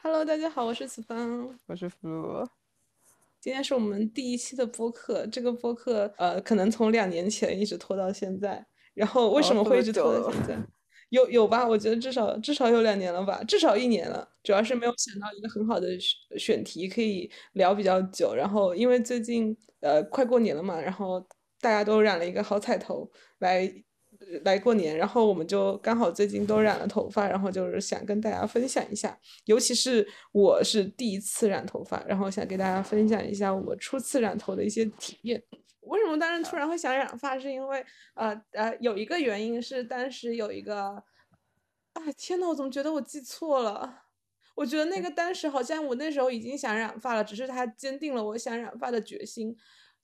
Hello，大家好，我是子芳。我是福禄，今天是我们第一期的播客，这个播客呃，可能从两年前一直拖到现在。然后为什么会一直拖到现在？有有吧？我觉得至少至少有两年了吧，至少一年了。主要是没有想到一个很好的选选题可以聊比较久。然后因为最近呃快过年了嘛，然后大家都染了一个好彩头来来过年，然后我们就刚好最近都染了头发，然后就是想跟大家分享一下。尤其是我是第一次染头发，然后想给大家分享一下我初次染头的一些体验。为什么当时突然会想染发？是因为呃呃有一个原因是当时有一个，啊天呐，我怎么觉得我记错了？我觉得那个当时好像我那时候已经想染发了，只是他坚定了我想染发的决心。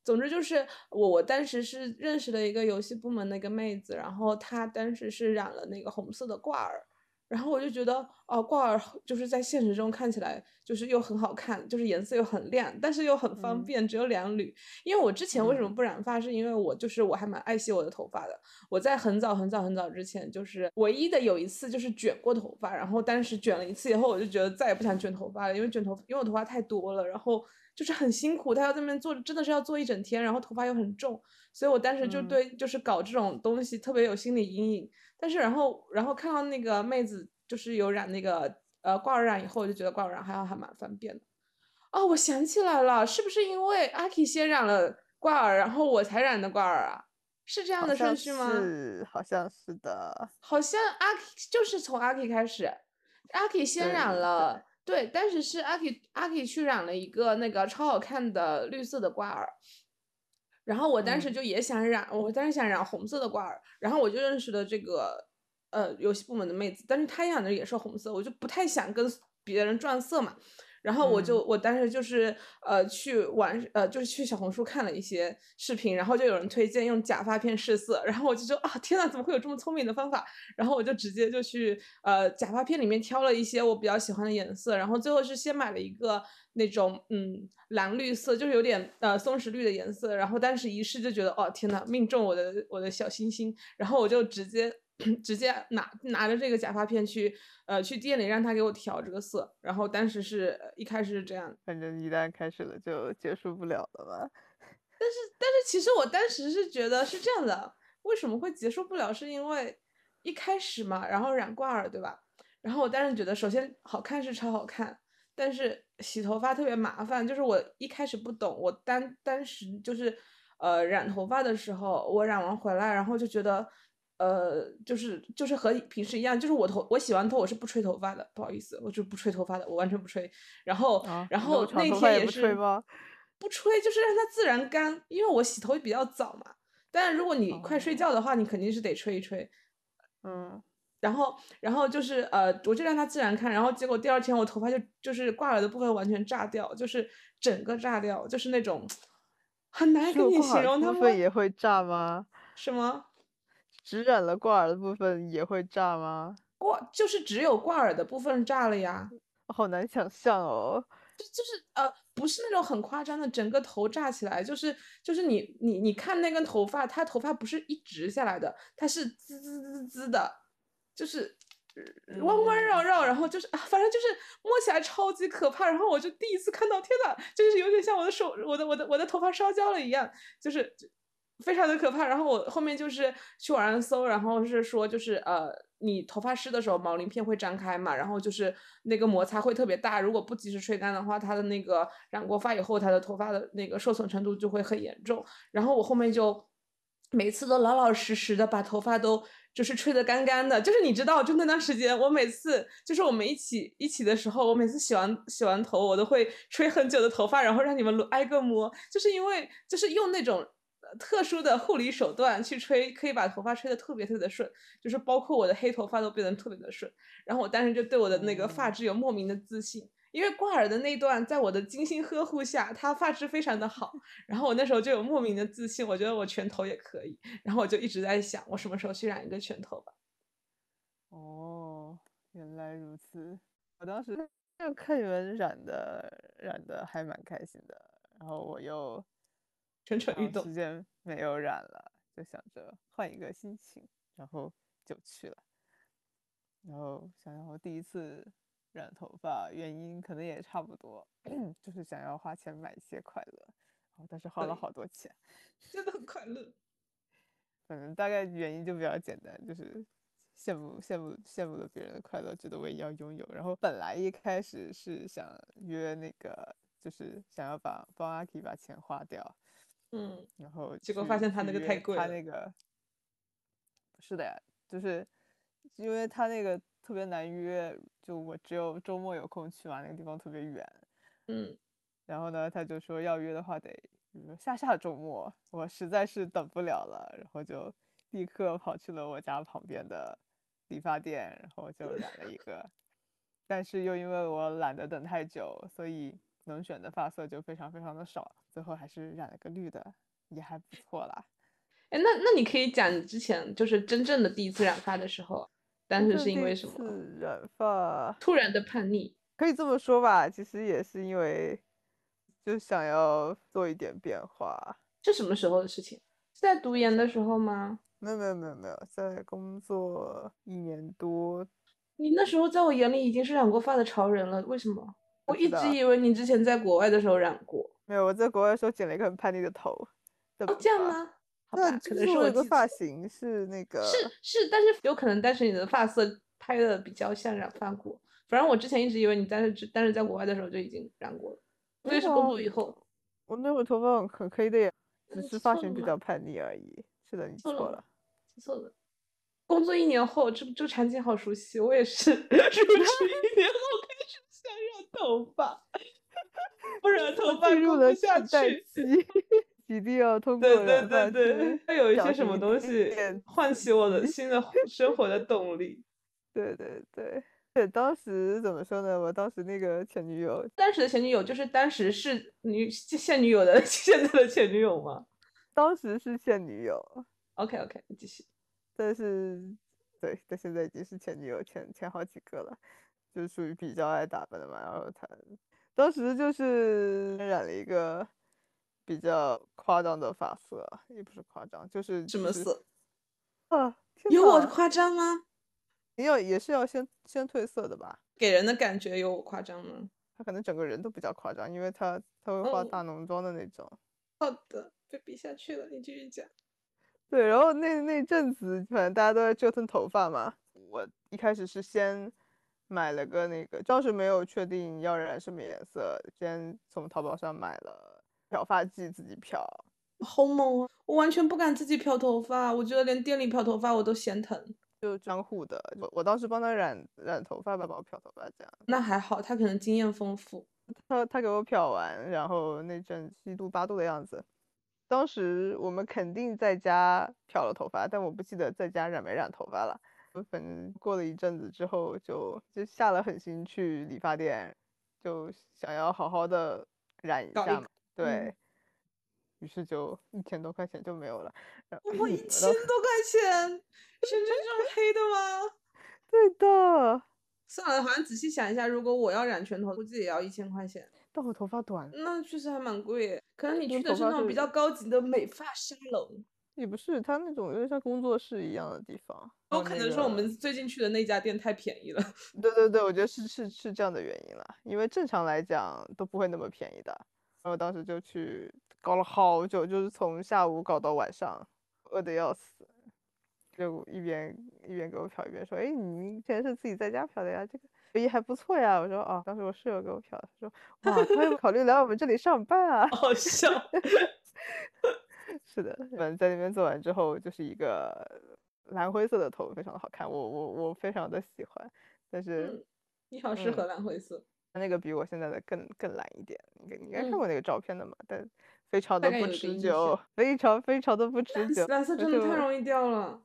总之就是我我当时是认识了一个游戏部门的一个妹子，然后她当时是染了那个红色的挂耳，然后我就觉得哦，挂耳就是在现实中看起来就是又很好看，就是颜色又很亮，但是又很方嗯便，只有两缕。因为我之前为什么嗯不染发，是因为我就是我还蛮爱惜我的头发的。我在很早很早很早之前，就是唯一的有一次就是卷过头发，然后当时卷了一次以后，我就觉得再也不想卷头发了，因为卷头因为我头发太多了，然后就是很辛苦，他要在那边做，真的是要做一整天，然后头发又很重，所以我当时就嗯对就是搞这种东西特别有心理阴影。但是然后然后看到那个妹子就是有染那个呃挂耳染以后，我就觉得挂耳染还好还蛮方便的。哦，我想起来了，是不是因为阿 K 先染了挂耳，然后我才染的挂耳啊？是这样的顺序吗？是，好像是的。好像阿 K 就是从阿 K 开始，阿 K 先染了，对，但是是阿 K 阿 K 去染了一个那个超好看的绿色的挂耳，然后我当时嗯就也想染，我当时想染红色的挂耳，然后我就认识了这个呃游戏部门的妹子，但是她染的也是红色，我就不太想跟别人撞色嘛。然后我就、嗯我当时就是呃去玩呃就是去小红书看了一些视频，然后就有人推荐用假发片试色，然后我就说啊天呐，怎么会有这么聪明的方法？然后我就直接就去呃假发片里面挑了一些我比较喜欢的颜色，然后最后是先买了一个那种嗯蓝绿色，就是有点呃松石绿的颜色，然后当时一试就觉得哦天呐，命中我的我的小星星，然后我就直接直接拿拿着这个假发片去呃去店里让他给我调这个色，然后当时是呃一开始是这样，反正一旦开始了，就结束不了了吧？但是其实我当时是觉得是这样的，为什么会结束不了？是因为一开始嘛，然后染挂耳，对吧？然后我当时觉得，首先好看是超好看，但是洗头发特别麻烦。就是我一开始不懂，我当当时就是呃染头发的时候，我染完回来，然后就觉得。呃，就是就是和平时一样，就是我头我洗完头我是不吹头发的，不好意思，我就不吹头发的，我完全不吹。然后，啊，然后那天也是？不吹，就是让它自然干，因为我洗头比较早嘛。但是如果你快睡哦觉的话，你肯定是得吹一吹。嗯，然后，然后就是呃，我就让它自然干，然后结果第二天我头发就就是挂耳的部分完全炸掉，就是整个炸掉，就是那种 很难跟你形容它们分也会炸吗？什么只染了挂耳的部分也会炸吗？挂，就是只有挂耳的部分炸了呀。好难想象哦。就就是呃，不是那种很夸张的，整个头炸起来，就是就是你你你看那根头发，它头发不是一直下来的，它是滋滋滋滋的，就是呃弯弯绕绕，然后就是啊，反正就是摸起来超级可怕。然后我就第一次看到，天呐，就是有点像我的手，我的我的我的头发烧焦了一样，就是就非常的可怕。然后我后面就是去网上搜，然后是说就是呃，你头发湿的时候毛鳞片会张开嘛，然后就是那个摩擦会特别大，如果不及时吹干的话，它的那个染过发以后，它的头发的那个受损程度就会很严重。然后我后面就每次都老老实实的把头发都就是吹得干干的，就是你知道，就那段时间，我每次就是我们一起一起的时候，我每次洗完洗完头，我都会吹很久的头发，然后让你们挨个摸，就是因为就是用那种。呃特殊的护理手段去吹，可以把头发吹得特别特别的顺，就是包括我的黑头发都变得特别的顺。然后我当时就对我的那个发哦质有莫名的自信，因为挂耳的那段在我的精心呵护下，它发质非常的好。然后我那时候就有莫名的自信，我觉得我全头也可以。然后我就一直在想，我什么时候去染一个全头吧。哦，原来如此。我当时就 看你们染的染的还蛮开心的，然后我又蠢蠢欲动长时。间没有染了，就想着换一个心情，然后就去了。然后想想我第一次染头发，原因可能也差不多，就是想要花钱买一些快乐，然后但是花了好多钱。真的很快乐。反正大概原因就比较简单，就是羡慕羡慕羡慕了别人的快乐，觉得我也要拥有。然后本来一开始是想约那个，就是想要把帮阿 K 把钱花掉，嗯，然后结果发现他那个太贵了他那个是的呀，就是因为他那个特别难约，就我只有周末有空去嘛，那个地方特别远。嗯，然后呢，他就说要约的话得，下下周末，我实在是等不了了，然后就立刻跑去了我家旁边的理发店，然后就染了一个。但是又因为我懒得等太久，所以能选的发色就非常非常的少，最后还是染了个绿的，也还不错啦。哎，那那你可以讲你之前就是真正的第一次染发的时候，当时是因为什么？次染发突然的叛逆。可以这么说吧，其实也是因为就想要做一点变化。是什么时候的事情？是在读研的时候吗？没有没有没有没有，在工作一年多，你那时候在我眼里已经是染过发的潮人了，为什么？我一直以为你之前在国外的时候染过。没有我在国外的时候剪了一个很叛逆的头的哦，这样发？吗？好，吧，可能是我有个是我记错发型是那个是是，但是有可能但是你的发色拍的比较像染发过。反正我之前一直以为你但是但是在国外的时候就已经染过了，所以是工作以后。我那会儿头发很很黑的呀，只嗯是发型比较叛逆而已。是的，你错了错了。记错了。工作一年后，这这个场景好熟悉，我也是 入职一年后开始想染头发，不然 头发进入了下替代去。期，一定要通过对对对对会，有一些什么东西唤起我的新的 生活的动力。对对对。对，当时怎么说呢？我当时那个前女友，当时的前女友就是当时是女现女友的现在的前女友吗当时是现女友，？OK OK，继续。但是对，但现在已经是前女友，前前好几个了，就属于比较爱打扮的嘛。然后她当时就是染了一个比较夸张的发色，也不是夸张，就是什么色？啊？有我呐夸张吗？你有也是要先先褪色的吧？给人的感觉有我夸张吗？他可能整个人都比较夸张，因为他他会化哦大浓妆的那种。好的，被比下去了，你继续讲。对，然后那那阵子，反正大家都在折腾头发嘛。我一开始是先买了个那个，当时没有确定要染什么颜色，先从淘宝上买了漂发剂自己漂。好猛啊！我完全不敢自己漂头发，我觉得连店里漂头发我都嫌疼。就专护的，我我当时帮他染染头发吧，帮我漂头发这样。那还好，他可能经验丰富。他他给我漂完，然后那阵七度八度的样子。当时我们肯定在家漂了头发，但我不记得在家染没染头发了。反正过了一阵子之后就，就下了狠心去理发店，就想要好好的染一下嘛。对嗯，于是就一千多块钱就没有了。我一千多块钱，深圳这么黑的吗？对的，算了，好像仔细想一下，如果我要染全头，估计也要一千块钱，但我头发短，那确实还蛮贵。可能你去的是是那种比较高级的美发沙龙，也不是，它那种有点像工作室一样的地方。有然后那可能说我们最近去的那家店太便宜了。对对对，我觉得是是是这样的原因了，因为正常来讲都不会那么便宜的。然后当时就去搞了好久，就是从下午搞到晚上，饿得要死。就一边一边给我漂一边说：“哎，你以前是自己在家漂的呀？这个也还不错呀。”我说：“哦，当时我室友给我漂的。”他说：“哇，他有考虑来我们这里上班啊。”好笑。是的，反正在那边做完之后，就是一个蓝灰色的头，非常的好看，我我我非常的喜欢。但是嗯，你好适嗯合蓝灰色，那个比我现在的更更蓝一点，你应该你应该看嗯过那个照片的嘛？但非常的不持久，非常非常的不持 久。蓝色真的太容易掉了。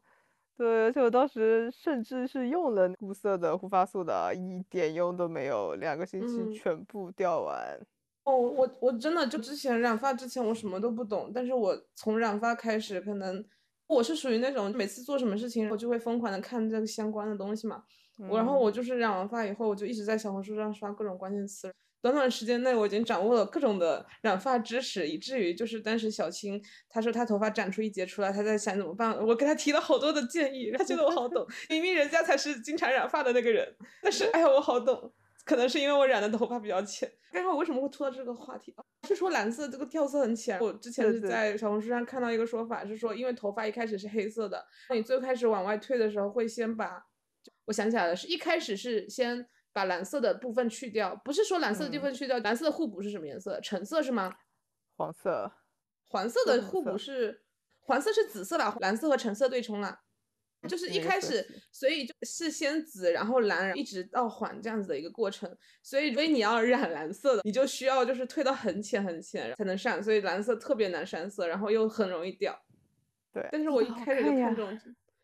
对，而且我当时甚至是用了固色的护发素的，一点用都没有，两个星期嗯全部掉完。哦，我我真的就之前染发之前我什么都不懂，但是我从染发开始，可能我是属于那种每次做什么事情我就会疯狂的看这个相关的东西嘛。我然后嗯我就是染完发以后，我就一直在小红书上刷各种关键词。短短时间内，我已经掌握了各种的染发知识，以至于就是当时小青她说她头发长出一截出来，她在想怎么办，我给她提了好多的建议，她觉得我好懂，明明人家才是经常染发的那个人，但是哎呀我好懂。可能是因为我染的头发比较浅。刚刚我为什么会拖到这个话题？是说蓝色这个调色很浅。我之前是在小红书上看到一个说法，是说因为头发一开始是黑色的，你最开始往外退的时候会先把，我想起来了，是一开始是先把蓝色的部分去掉，不是说蓝色的部分去掉，蓝色的互补是什么颜色？橙色是吗？黄色。黄色的互补是，黄色是紫色吧，蓝色和橙色对冲了。就是一开始，所以就是先紫，然后蓝，一直到黄这样子的一个过程。所以，所以你要染蓝色的，你就需要就是退到很浅很浅才能上。所以蓝色特别难上色，然后又很容易掉。对，但是我一开始就看中，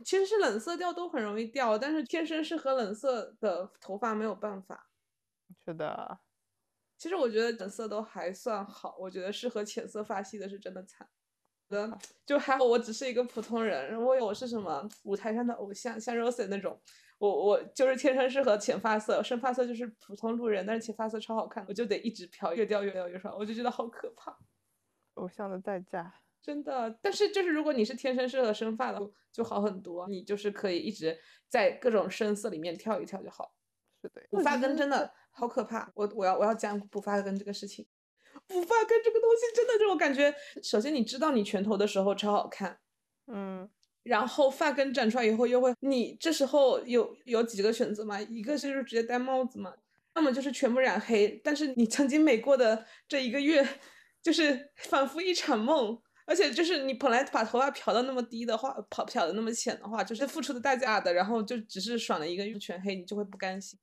其实是冷色调都很容易掉，但是天生适合冷色的头发没有办法。是的，其实我觉得冷色都还算好，我觉得适合浅色发系的是真的惨。的就还好，我只是一个普通人。如果我是什么舞台上的偶像，像 Rose 那种，我我就是天生适合浅发色，深发色就是普通路人。但是浅发色超好看，我就得一直漂，越掉越掉越少，我就觉得好可怕。偶像的代价，真的。但是就是如果你是天生适合深发的，就好很多。你就是可以一直在各种深色里面跳一跳就好。是的，补发根真的好可怕。我我要我要讲补发根这个事情。补发根这个东西真的这种感觉，首先你知道你全头的时候超好看，嗯，然后发根长出来以后又会，你这时候有有几个选择嘛？一个是就是直接戴帽子嘛，要么就是全部染黑。但是你曾经美过的这一个月，就是仿佛一场梦，而且就是你本来把头发漂到那么低的话，漂漂的那么浅的话，就是付出的代价的，然后就只是爽了一个月全黑，你就会不甘心，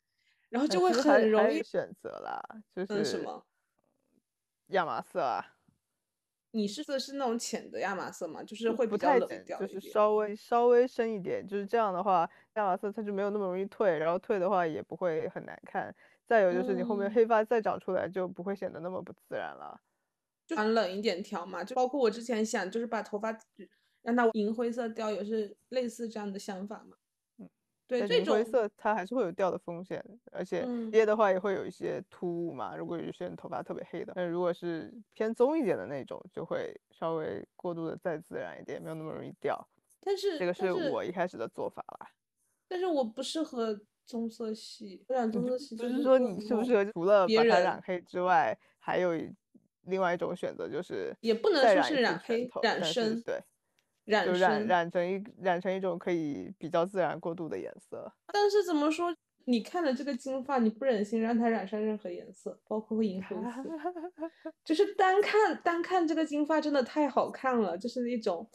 然后就会很容易选择啦，就是什么？亚麻色啊，你是的是那种浅的亚麻色吗？就是会不太浅，就是稍微稍微深一点。就是这样的话，亚麻色它就没有那么容易退，然后退的话也不会很难看。再有就是你后面黑发再长出来就不会显得那么不自然了。就冷一点调嘛，就包括我之前想就是把头发让它银灰色调，也是类似这样的想法嘛。对，这种灰色它还是会有掉的风险，而且跌的话也会有一些突兀嘛。如果有些人头发特别黑的，但如果是偏棕一点的那种，就会稍微过度的再自然一点，没有那么容易掉。但是这个是我一开始的做法啦。但是我不适合棕色系，染棕色系。就是说你适不适合除了把它染黑之外，还有另外一种选择就是也不能说是染黑染深，对。染就染染成一染成一种可以比较自然过渡的颜色，但是怎么说？你看了这个金发，你不忍心让它染上任何颜色，包括银灰色。就是单看单看这个金发真的太好看了，就是一种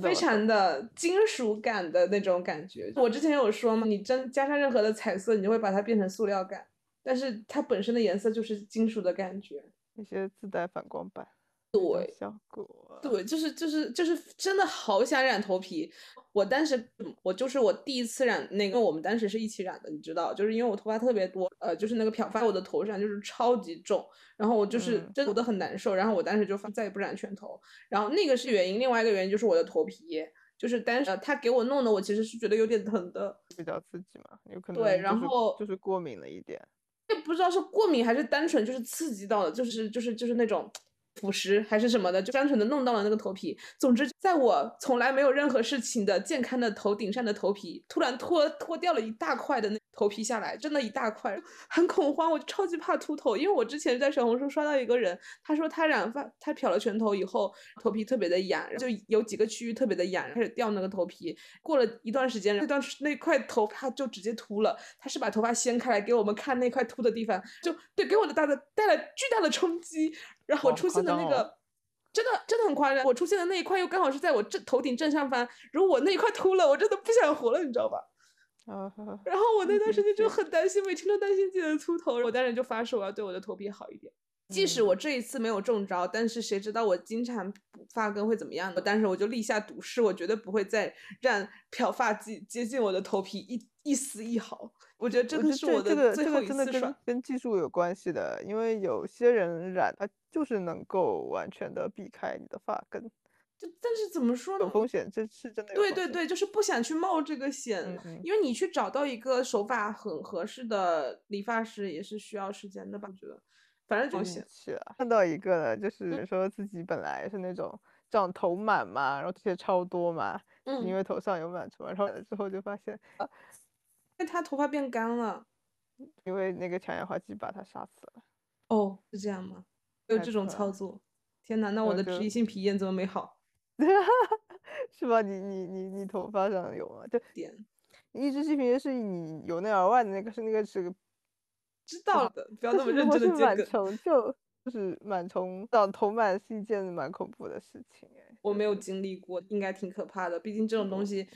非常的金属感的那种感觉。我之前有说嘛，你真加上任何的彩色，你就会把它变成塑料感，但是它本身的颜色就是金属的感觉，那些自带反光板。对，效果对，就是就是就是真的好想染头皮。我当时我就是我第一次染那个，我们当时是一起染的，你知道，就是因为我头发特别多，呃，就是那个漂发我的头上就是超级重，然后我就是真的很难受，然后我当时就再也不染全头。然后那个是原因，另外一个原因就是我的头皮，就是当时他给我弄的，我其实是觉得有点疼的，比较刺激嘛，有可能对，然后就是过敏了一点，也不知道是过敏还是单纯就是刺激到了，就是就是就是那种。腐蚀还是什么的，就单纯的弄到了那个头皮。总之，在我从来没有任何事情的健康的头顶上的头皮，突然脱脱掉了一大块的那头皮下来，真的一大块，很恐慌。我就超级怕秃头，因为我之前在小红书刷到一个人，他说他染发，他漂了全头以后，头皮特别的痒，就有几个区域特别的痒，开始掉那个头皮。过了一段时间，那段那块头发就直接秃了。他是把头发掀开来给我们看那块秃的地方，就对给我的大的带来巨大的冲击。然后我出现的那个，真的真的很夸张。我出现的那一块又刚好是在我正头顶正上方，如果我那一块秃了，我真的不想活了，你知道吧？然后我那段时间就很担心，每天都担心自己的秃头。我当时就发誓我要对我的头皮好一点。即使我这一次没有中招，但是谁知道我经常补发根会怎么样呢？但是我就立下赌誓，我绝对不会再让漂发剂接近我的头皮一一丝一毫。我觉得这个是我的最后一次跟跟技术有关系的，因为有些人染它就是能够完全的避开你的发根，就但是怎么说呢？有风险，这是真的。对对对，就是不想去冒这个险，因为你去找到一个手法很合适的理发师也是需要时间的吧？我觉得，反正就险。去了。看到一个呢，就是说自己本来是那种长头螨嘛，然后这些超多嘛，因为头上有螨虫，然后之后就发现。他头发变干了，因为那个强氧化剂把他杀死了。哦，是这样吗？有这种操作？天哪，那我的脂溢性皮炎怎么没好？是吧？你你你你头发上有吗？就点抑制性皮炎是你由内而外的那个，是那个是个，知道的，不要那么认真的 螨。虫就就是螨虫长头螨是一件蛮恐怖的事情哎。我没有经历过，应该挺可怕的。毕竟这种东西，呃，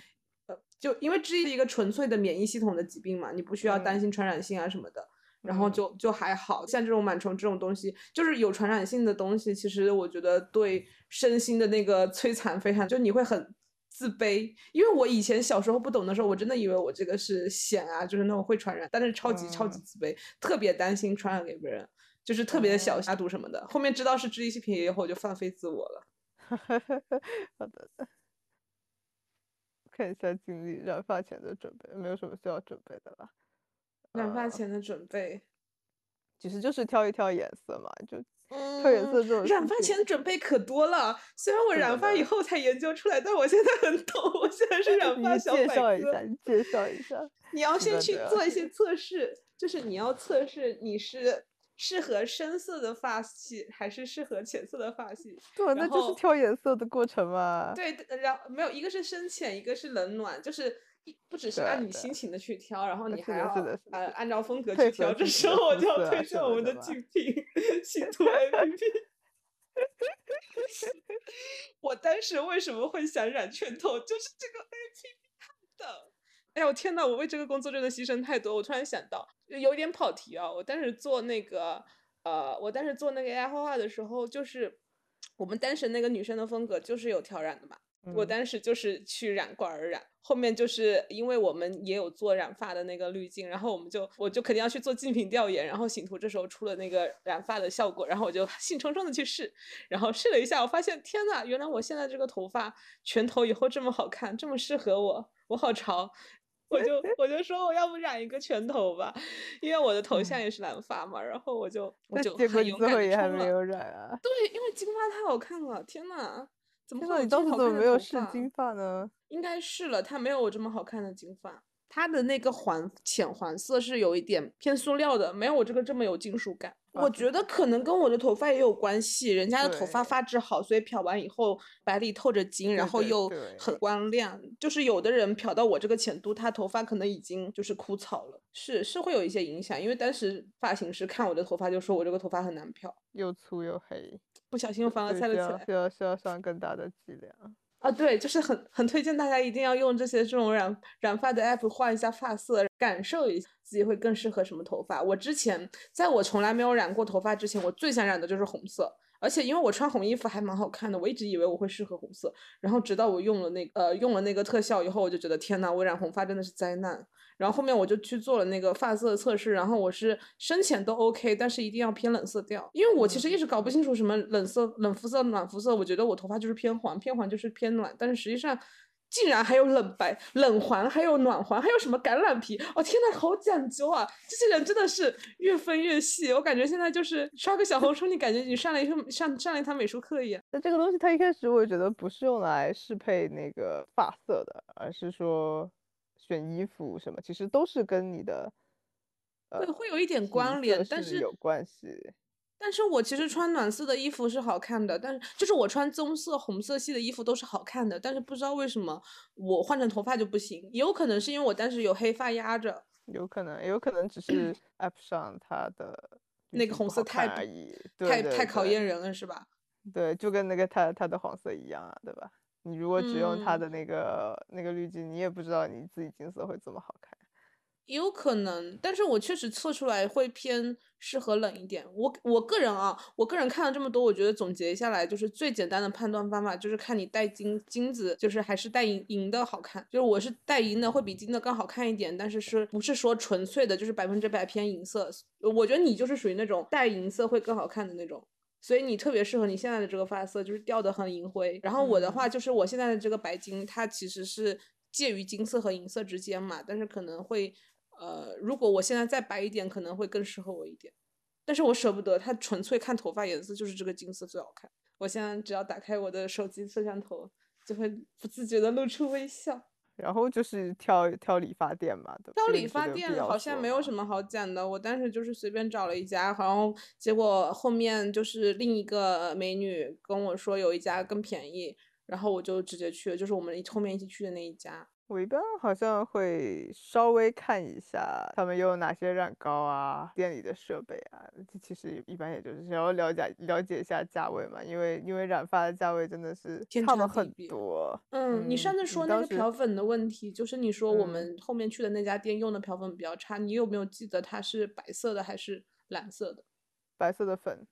就因为这是一个纯粹的免疫系统的疾病嘛，你不需要担嗯心传染性啊什么的，然后嗯就就还好像这种螨虫这种东西，就是有传染性的东西，其实我觉得对身心的那个摧残非常，就你会很。自卑，因为我以前小时候不懂的时候，我真的以为我这个是癣啊，就是那种会传染，但是超级超级嗯自卑，特别担心传染给别人，就是特别的小哦下毒什么的。后面知道是脂溢性皮炎以后，我就放飞自我了。好的，看一下经历染发前的准备，没有什么需要准备的了。染发呃前的准备，其实就是挑一挑颜色嘛，就挑颜色这种嗯染发前的准备可多了。虽然我染发以后才研究出来，但我现在很 懂。我现在是 染发小白。介绍一下，介绍一下。你要先去做一些测试，就是你要测试你是适合深色的发系还是适合浅色的发系。对，那就是挑颜色的过程嘛。对，然后没有一个是深浅，一个是冷暖，就是不只是按你心情的去挑，然后你还要呃按照风格去挑。这时候我就要推荐我们的竞品星图 APP。我当时为什么会想染拳头，就是这个 APP 看的。哎呀，我天呐，我为这个工作真的牺牲太多。我突然想到，有一点跑题啊。我当时做那个，呃，我当时做那个 AI 画画的时候，就是我们当时那个女生的风格就是有挑染的嘛。我嗯当时就是去染罐儿染，后面就是因为我们也有做染发的那个滤镜，然后我们就我就肯定要去做竞品调研，然后醒图这时候出了那个染发的效果，然后我就 兴冲冲的去试，然后试了一下，我发现天呐，原来我现在这个头发全头以后这么好看，这么适合我，我好潮。我就我就说我要不染一个全头吧，因为我的头像也是蓝发嘛，然后我就我就很勇敢也还没有染啊？对，因为金发太好看了，天呐，怎么你当时怎么没有试金发呢？应该试了，它没有我这么好看的金发，它的那个黄浅黄色是有一点偏塑料的，没有我这个这么有金属感。我觉得可能跟我的头发也有关系，人家的头发发质好，所以漂完以后白里透着金，然后又很光亮。就是有的人漂到我这个浅度，他头发可能已经就是枯草了，是是会有一些影响。因为当时发型师看我的头发就说我这个头发很难漂，又粗又黑，不小心又凡尔对赛了起来。需要需要上更大的剂量。啊，对，就是很很推荐大家一定要用这些这种染染发的 app 换一下发色，感受一下自己会更适合什么头发。我之前在我从来没有染过头发之前，我最想染的就是红色，而且因为我穿红衣服还蛮好看的，我一直以为我会适合红色。然后直到我用了那呃用了那个特效以后，我就觉得天呐，我染红发真的是灾难。然后后面我就去做了那个发色测试，然后我是深浅都 OK，但是一定要偏冷色调，因为我其实一直搞不清楚什么冷色、冷肤色、暖肤色，我觉得我头发就是偏黄，偏黄就是偏暖，但是实际上竟然还有冷白、冷黄，还有暖黄，还有什么橄榄皮，哦天呐，好讲究啊！这些人真的是越分越细，我感觉现在就是刷个小红书，你感觉你上了一个上上了一堂美术课一样。那这个东西它一开始我也觉得不是用来适配那个发色的，而是说选衣服什么，其实都是跟你的对，呃会有一点关联，但是是有关系。但是我其实穿暖色的衣服是好看的，但是就是我穿棕色、红色系的衣服都是好看的，但是不知道为什么我换成头发就不行，也有可能是因为我当时有黑发压着，有可能，也有可能只是 App 上它的那个红色太不看而已，对太太考验人了，是吧？对，就跟那个它它的黄色一样啊，对吧？你如果只用它嗯的那个、那个滤镜，你也不知道你自己金色会这么好看。也有可能，但是我确实测出来会偏适合冷一点。我我个人啊，我个人看了这么多，我觉得总结下来就是最简单的判断方法就是看你戴金金子，就是还是戴银银的好看。就是我是戴银的会比金的更好看一点，但是是不是说纯粹的就是百分之百偏银色？我觉得你就是属于那种戴银色会更好看的那种。所以你特别适合你现在的这个发色，就是掉的很银灰。然后我的话就是我现在的这个白金，它其实是介于金色和银色之间嘛，但是可能会。呃，如果我现在再白一点，可能会更适合我一点，但是我舍不得，它纯粹看头发颜色就是这个金色最好看。我现在只要打开我的手机摄像头，就会不自觉的露出微笑。然后就是挑挑理发店嘛，对吧挑理发店好像没有什么好讲的，我当时就是随便找了一家，然后结果后面就是另一个美女跟我说有一家更便宜，然后我就直接去了，就是我们后面一起去的那一家。我一般好像会稍微看一下他们有哪些染膏啊，店里的设备啊，这其实一般也就是想要了解了解一下价位嘛，因为因为染发的价位真的是天差的很多。嗯，你上次你说那个漂粉的问题，就是你说我嗯们后面去的那家店用的漂粉比较差，你有没有记得它是白色的还是蓝色的？白色的粉，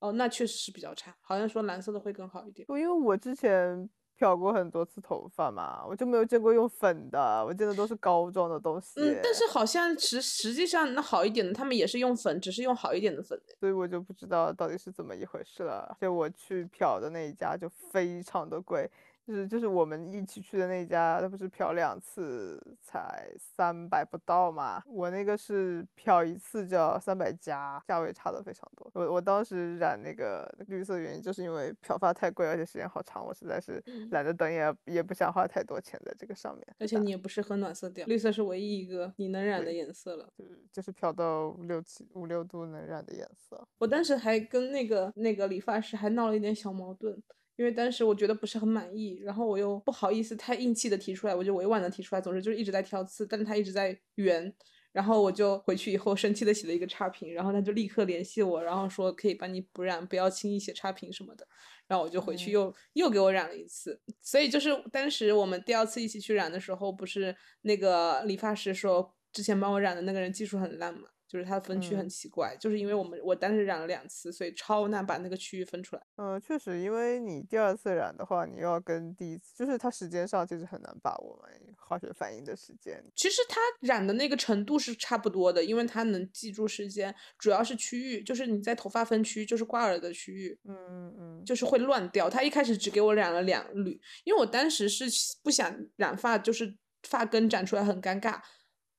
哦，那确实是比较差，好像说蓝色的会更好一点。因为我之前漂过很多次头发嘛，我就没有见过用粉的，我见的都是膏状的东西。嗯，但是好像实实际上那好一点的，他们也是用粉，只是用好一点的粉。所以我就不知道到底是怎么一回事了。而且我去漂的那一家就非常的贵，就是就是我们一起去的那家，它不是漂两次才三百不到嘛，我那个是漂一次就要三百加，价位差的非常多。我我当时染那个绿色的原因就是因为漂发太贵，而且时间好长，我实在是嗯懒得等也也不想花太多钱在这个上面。而且你也不适合暖色调，绿色是唯一一个你能染的颜色了。就是就是漂到五六七五六度能染的颜色。我当时还跟那个那个理发师还闹了一点小矛盾，因为当时我觉得不是很满意，然后我又不好意思太硬气的提出来，我就委婉的提出来，总之就是一直在挑刺，但是他一直在圆。然后我就回去以后生气的写了一个差评，然后他就立刻联系我，然后说可以帮你补染，不要轻易写差评什么的。然后我就回去嗯又、又给我染了一次，所以就是当时我们第二次一起去染的时候，不是那个理发师说之前帮我染的那个人技术很烂嘛，就是它的分区很嗯奇怪，就是因为我们我当时染了两次，所以超难把那个区域分出来。嗯，确实，因为你第二次染的话，你要跟第一次，就是它时间上其实很难把握嘛，化学反应的时间。其实它染的那个程度是差不多的，因为它能记住时间，主要是区域，就是你在头发分区，就是挂耳的区域，嗯嗯嗯，就是会乱掉。他一开始只给我染了两缕，因为我当时是不想染发，就是发根长出来很尴尬，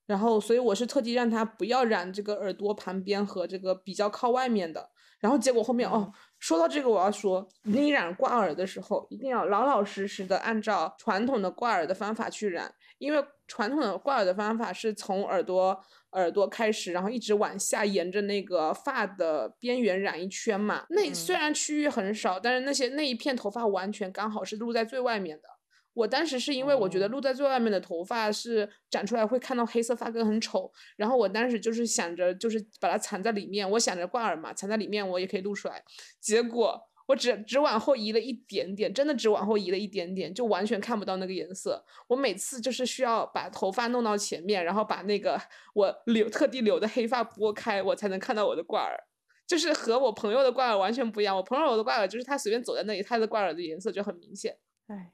然后所以我是特地让他不要染这个耳朵旁边和这个比较靠外面的。然后结果后面、哦，说到这个我要说，你染挂耳的时候一定要老老实实的按照传统的挂耳的方法去染，因为传统的挂耳的方法是从耳朵耳朵开始，然后一直往下沿着那个发的边缘染一圈嘛。那嗯虽然区域很少，但是那些那一片头发完全刚好是露在最外面的。我当时是因为我觉得哦露在最外面的头发是长出来会看到黑色发根很丑，然后我当时就是想着就是把它藏在里面，我想着挂耳嘛，藏在里面我也可以露出来。结果我只只往后移了一点点，真的只往后移了一点点，就完全看不到那个颜色。我每次就是需要把头发弄到前面，然后把那个我留特地留的黑发拨开，我才能看到我的挂耳。就是和我朋友的挂耳完全不一样，我朋友的挂耳就是他随便走在那里，他的挂耳的颜色就很明显。哎，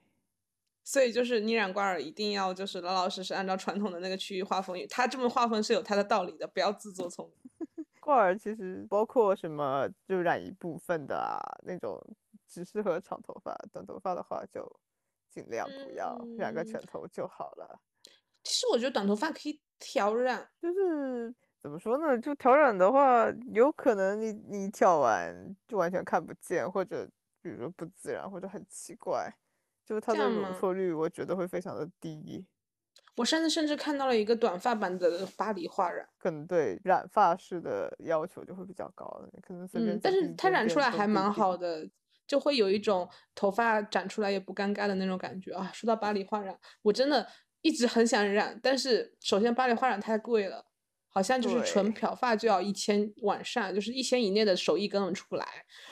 所以就是你染挂耳一定要就是老老实实按照传统的那个区域划分，它这么划分是有它的道理的，不要自作聪明。挂耳其实包括什么，就染一部分的啊，那种只适合长头发，短头发的话就尽量不要，染个全嗯头就好了。其实我觉得短头发可以调染，就是怎么说呢？就调染的话，有可能你你挑完就完全看不见，或者比如说不自然，或者很奇怪，就是它的容错率，我觉得会非常的低。我上次甚至看到了一个短发版的巴黎画染，可能对染发式的要求就会比较高了，可能随便嗯，但是它染出来还蛮好的，就会有一种头发染出来也不尴尬的那种感觉啊。说到巴黎画染，我真的一直很想染，但是首先巴黎画染太贵了，好像就是纯漂发就要一千往上，就是一千以内的手艺根本出不来。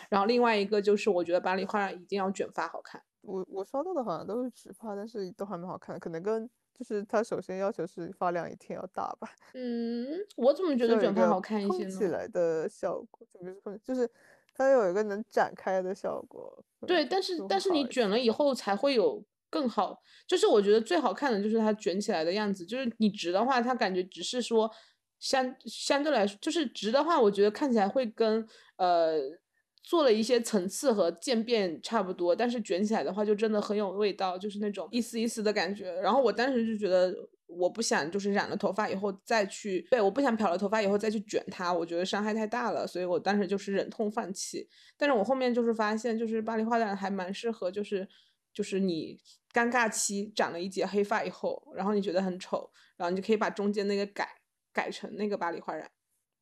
然后另外一个就是我觉得巴黎画染一定要卷发好看。我我刷到的好像都是直发，但是都还蛮好看的，可能跟就是它首先要求是发量一定要大吧，嗯，我怎么觉得卷发好看一些呢？起来的效果，就不是蓬，就是它有一个能展开的效果。对，嗯但是但是你卷了以后才会有更好，就是我觉得最好看的就是它卷起来的样子，就是你直的话，它感觉只是说相相对来说，就是直的话，我觉得看起来会跟呃做了一些层次和渐变差不多，但是卷起来的话就真的很有味道，就是那种一丝一丝的感觉。然后我当时就觉得。我不想就是染了头发以后再去，对，我不想漂了头发以后再去卷它，我觉得伤害太大了，所以我当时就是忍痛放弃。但是我后面就是发现，就是巴黎画染还蛮适合，就是就是你尴尬期长了一截黑发以后，然后你觉得很丑，然后你就可以把中间那个改改成那个巴黎花染。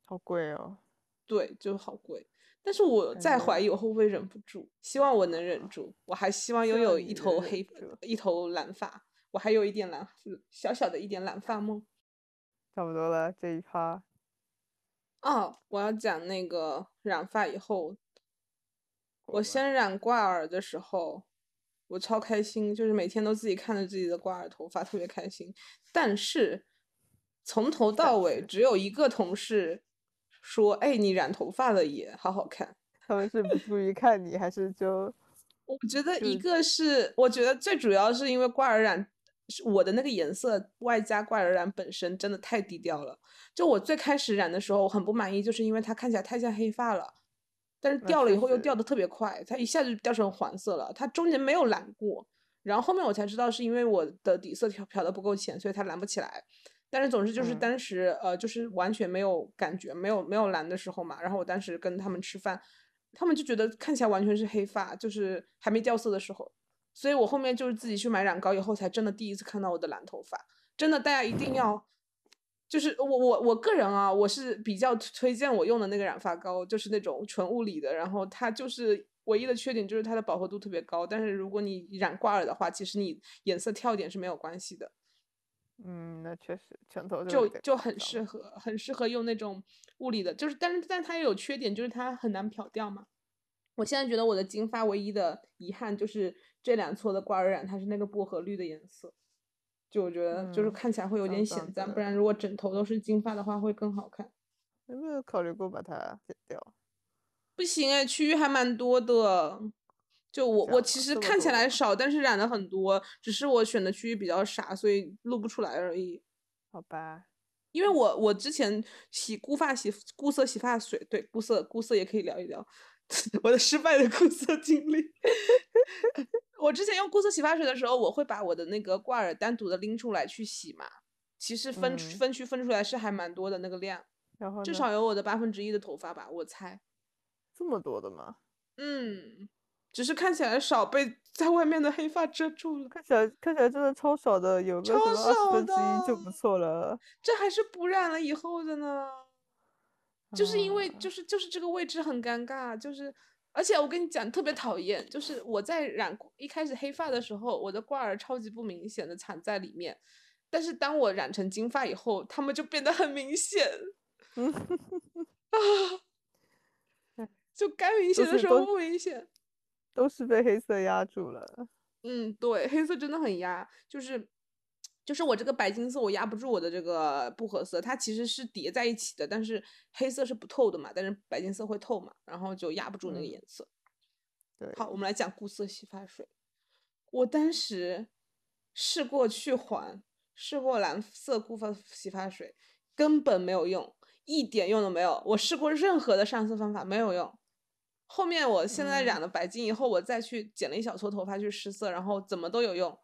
好贵哦。对，就好贵。但是我在怀疑我会不会忍不住，希望我能忍住。我还希望拥有一头黑一头蓝发，我还有一点蓝小小的一点蓝发梦。差不多了，这一趴。哦，我要讲那个染发以后，我先染挂耳的时候，我超开心，就是每天都自己看着自己的挂耳头发，特别开心。但是从头到尾只有一个同事说：“哎，你染头发了也好好看。”他们是不注意看你，还是就我觉得一个是，我觉得最主要是因为挂耳染，我的那个颜色外加挂耳染本身真的太低调了。就我最开始染的时候，我很不满意，就是因为它看起来太像黑发了，但是掉了以后又掉的特别快，它一下就掉成黄色了，它中间没有染过。然后后面我才知道是因为我的底色调漂的不够浅，所以它染不起来。但是总之就是嗯当时、呃就是完全没有感觉，没有没有蓝的时候嘛。然后我当时跟他们吃饭，他们就觉得看起来完全是黑发，就是还没掉色的时候。所以我后面就是自己去买染膏以后，才真的第一次看到我的蓝头发。真的，大家一定要，就是我我我个人啊，我是比较推推荐我用的那个染发膏，就是那种纯物理的，然后它就是唯一的缺点就是它的饱和度特别高，但是如果你染挂耳的话，其实你颜色跳点是没有关系的，嗯，那确实拳头就就很适合很适合用那种物理的，就是但是但它也有缺点，就是它很难漂掉嘛。我现在觉得我的金发唯一的遗憾就是这两撮的挂耳染，它是那个薄荷绿的颜色，就我觉得就是嗯看起来会有脏脏点显赞，不然如果整头都是金发的话会更好看。有没有考虑过把它剪掉？不行哎，区域还蛮多的。就我我其实看起来少，但是染了很多，只是我选的区域比较傻，所以露不出来而已。好吧，因为我我之前洗固发洗固色洗发水，对固色固色也可以聊一聊 我的失败的固色经历。我之前用固色洗发水的时候，我会把我的那个挂耳单独的拎出来去洗嘛，其实分嗯分区分出来是还蛮多的那个量，然后至少有我的八分之一的头发吧，我猜。这么多的吗？嗯，只是看起来少，被在外面的黑发遮住了。看起来看起来真的超少的，有个什超么二十分之一就不错了。这还是补染了以后的呢，就是因为啊就是就是这个位置很尴尬，就是而且我跟你讲特别讨厌，就是我在染一开始黑发的时候，我的挂耳超级不明显的藏在里面，但是当我染成金发以后，它们就变得很明显嗯，啊，就该明显的时候不明显。都是被黑色压住了。嗯，对，黑色真的很压，就是就是我这个白金色我压不住我的这个薄荷色，它其实是叠在一起的，但是黑色是不透的嘛，但是白金色会透嘛，然后就压不住那个嗯颜色。对，好，我们来讲固色洗发水。我当时试过去环，试过蓝色固发洗发水，根本没有用，一点用都没有。我试过任何的上色方法没有用。后面我现在嗯染了白金以后，我再去剪了一小撮头发去试色，然后怎么都有用，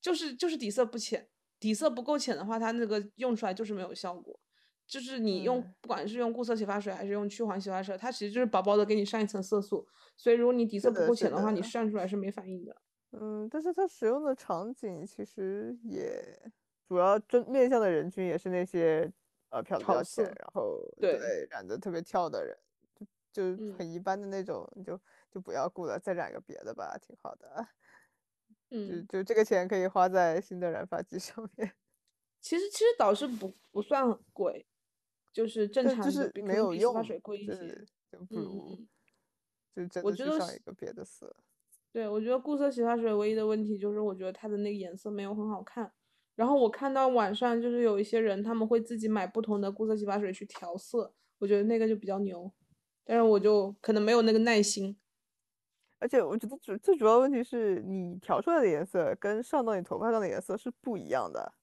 就是就是底色不浅，底色不够浅的话，它那个用出来就是没有效果。就是你用嗯不管是用固色洗发水还是用去黄洗发水，它其实就是薄薄的给你上一层色素，所以如果你底色不够浅的话，你的上出来是没反应的。嗯，但是它使用的场景其实也主要针面向的人群也是那些呃漂的比较浅，色然后对染的特别跳的人，就很一般的那种，你就就不要顾了，再染个别的吧，挺好的。就嗯，就这个钱可以花在新的染发剂上面，其实其实倒是不不算很贵，就是正常，就就是没有用，比洗发水贵一就些。就不如嗯，就真的去上一个别的色。对，我觉得固色洗发水唯一的问题就是，我觉得它的那个颜色没有很好看。然后我看到网上就是有一些人他们会自己买不同的固色洗发水去调色，我觉得那个就比较牛，但是我就可能没有那个耐心。而且我觉得主最主要的问题是你调出来的颜色跟上到你头发上的颜色是不一样的。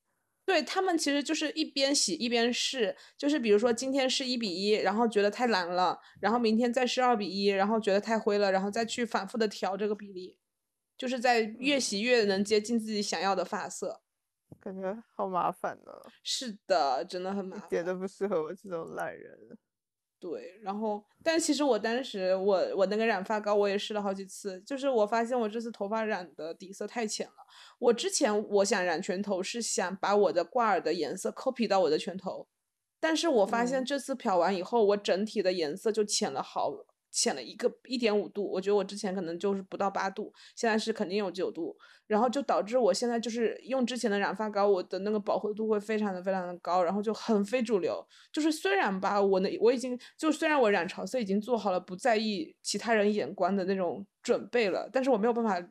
对他们其实就是一边洗一边试，就是比如说今天是一比一，然后觉得太蓝了，然后明天再试二比一，然后觉得太灰了，然后再去反复的调这个比例，就是在越嗯洗越能接近自己想要的发色。感觉好麻烦呢，是的，真的很麻一点。都不适合我这种懒人。对，然后，但其实我当时我我那个染发膏我也试了好几次，就是我发现我这次头发染的底色太浅了。我之前我想染全头是想把我的挂耳的颜色 copy 到我的全头，但是我发现嗯这次漂完以后，我整体的颜色就浅了好浅了一个一点五度，我觉得我之前可能就是不到八度，现在是肯定有九度，然后就导致我现在就是用之前的染发膏，我的那个饱和度会非常的非常的高，然后就很非主流。就是虽然吧，我那我已经就虽然我染潮色已经做好了不在意其他人眼光的那种准备了，但是我没有办法。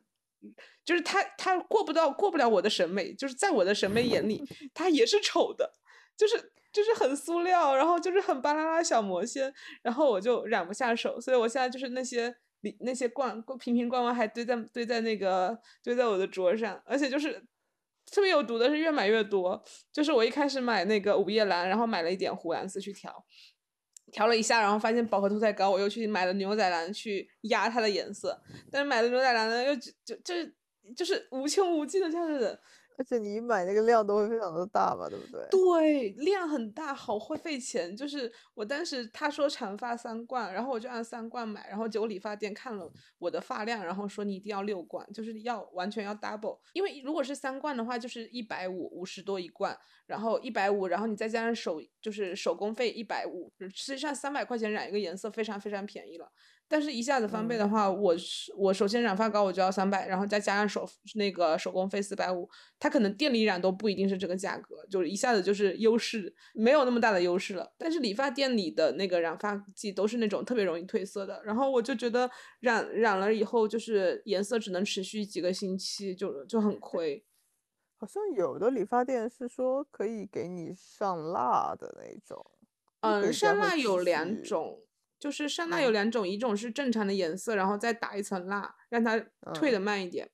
就是他，他过不到，过不了我的审美，就是在我的审美眼里，他也是丑的，就是就是很塑料，然后就是很巴啦啦小魔仙，然后我就染不下手，所以我现在就是那些里那些罐瓶瓶罐罐还堆在堆在那个堆在我的桌上，而且就是特别有毒的是越买越多，就是我一开始买那个午夜蓝，然后买了一点湖蓝色去调。调了一下，然后发现饱和度太高，我又去买了牛仔蓝去压它的颜色，但是买了牛仔蓝呢，又就就就是就是无穷无尽的这样子，而且你买那个量都会非常的大嘛，对不对？对，量很大，好会费钱。就是我当时他说长发三罐，然后我就按三罐买，然后结果理发店看了我的发量，然后说你一定要六罐，就是要完全要 double。因为如果是三罐的话，就是一百五，五十多一罐，然后一百五，然后你再加上手就是手工费一百五，实际上三百块钱染一个颜色非常非常便宜了。但是一下子翻倍的话，我是我首先染发膏我就要三百，然后再加上手那个手工费四百五，它可能店里染都不一定是这个价格，就是一下子就是优势没有那么大的优势了。但是理发店里的那个染发剂都是那种特别容易褪色的，然后我就觉得染染了以后就是颜色只能持续几个星期，就就很亏。好像有的理发店是说可以给你上蜡的那种。嗯，上蜡有两种，就是上蜡有嗯两种，一种是正常的颜色，然后再打一层蜡，让它退的嗯慢一点。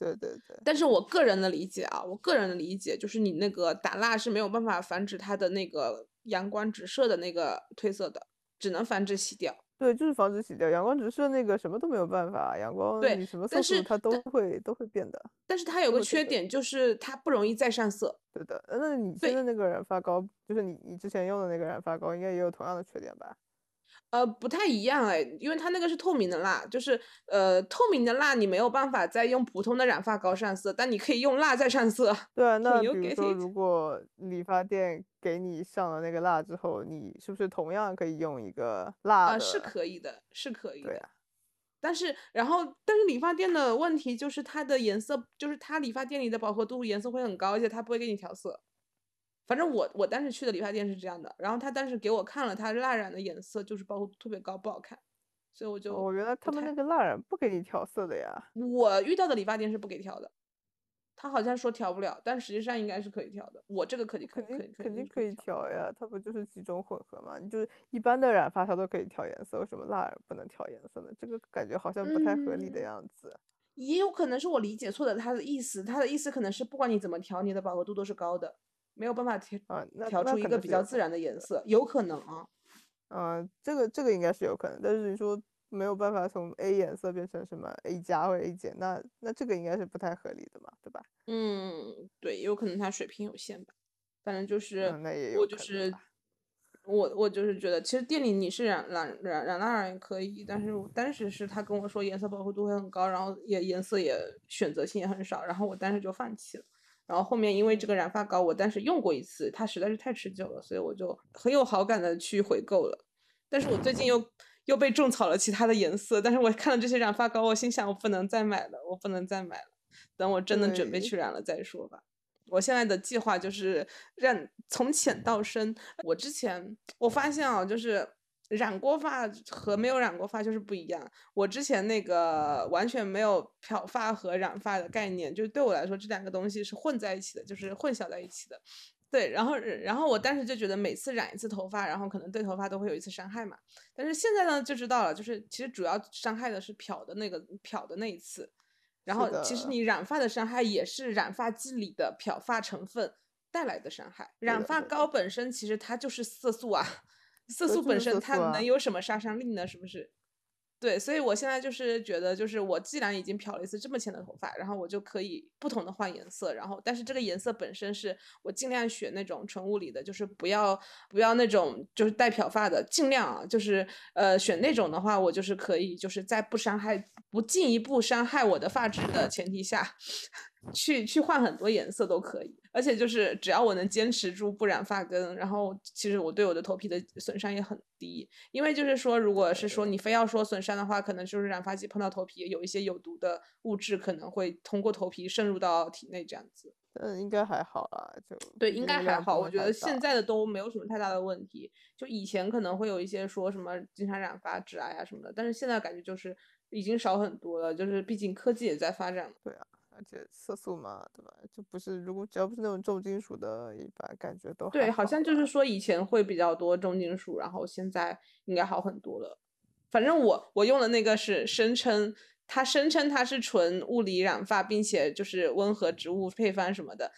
对对对，但是我个人的理解啊，我个人的理解就是你那个打蜡是没有办法防止它的那个阳光直射的那个褪色的，只能防止洗掉。对，就是防止洗掉阳光直射那个什么都没有办法，阳光对你什么色素它都会都会变的。但是它有个缺点，就是它不容易再上色。对的，呃那你对现在那个染发膏，就是你你之前用的那个染发膏，应该也有同样的缺点吧？呃，不太一样哎，因为它那个是透明的蜡，就是呃透明的蜡你没有办法再用普通的染发膏上色，但你可以用蜡再上色。对啊，那比如说，如 果理发店给你上了那个蜡之后，你是不是同样可以用一个蜡啊、的？是可以的，是可以的。对啊，但是，然后，但是理发店的问题就是它的颜色，就是它理发店里的饱和度颜色会很高，而且它不会给你调色。反正我我当时去的理发店是这样的，然后他当时给我看了他蜡染的颜色，就是饱和度特别高，不好看，所以我就我，原来他们那个蜡染不给你调色的呀。我遇到的理发店是不给调的，他好像说调不了，但实际上应该是可以调的。我这个可以肯定肯肯定可以调。呀，它不就是几种混合嘛？你就是一般的染发它都可以调颜色，为什么蜡染不能调颜色呢？这个感觉好像不太合理的嗯样子。也有可能是我理解错了他的意思，他的意思可能是不管你怎么调，你的饱和度都是高的，没有办法调啊，那调出一个比较自然的颜色，有可能啊。嗯，这个这个应该是有可能，但是你说没有办法从 A 颜色变成什么 A 加或者 A 减，那那这个应该是不太合理的嘛，对吧？嗯，对，有可能他水平有限吧。反正就是，嗯那也有我就是我我就是觉得，其实店里你是染染染染蜡染也可以，但是我当时是他跟我说颜色饱和度会很高，然后也颜色也选择性也很少，然后我当时就放弃了。然后后面因为这个染发膏，我当时用过一次，它实在是太持久了，所以我就很有好感的去回购了。但是我最近又又被种草了其他的颜色，但是我看了这些染发膏，我心想我不能再买了，我不能再买了，等我真的准备去染了再说吧。我现在的计划就是让从浅到深。我之前我发现啊，就是染过发和没有染过发就是不一样。我之前那个完全没有漂发和染发的概念，就是对我来说这两个东西是混在一起的，就是混淆在一起的。对，然后然后我当时就觉得每次染一次头发，然后可能对头发都会有一次伤害嘛。但是现在呢就知道了，就是其实主要伤害的是漂的那个漂的那一次。然后其实你染发的伤害也是染发剂里的漂发成分带来的伤害。染发膏本身其实它就是色素啊，色素本身它能有什么杀伤力呢？是不是？对，所以我现在就是觉得，就是我既然已经漂了一次这么浅的头发，然后我就可以不同的换颜色，然后但是这个颜色本身是我尽量选那种纯物理的，就是不要不要那种就是带漂发的，尽量啊，就是呃选那种的话，我就是可以就是在不伤害不进一步伤害我的发质的前提下，去去换很多颜色都可以。而且就是只要我能坚持住不染发根，然后其实我对我的头皮的损伤也很低。因为就是说，如果是说你非要说损伤的话，可能就是染发剂碰到头皮有一些有毒的物质，可能会通过头皮渗入到体内这样子。嗯，应该还好啦，就对，应该还好。我觉得现在的都没有什么太大的问题。就以前可能会有一些说什么经常染发、致癌啊什么的，但是现在感觉就是已经少很多了。就是毕竟科技也在发展。对啊。而且色素嘛，对吧？就不是如果只要不是那种重金属的，一般感觉都对。好像就是说以前会比较多重金属，然后现在应该好很多了。反正我我用的那个是声称，它声称它是纯物理染发，并且就是温和植物配方什么的。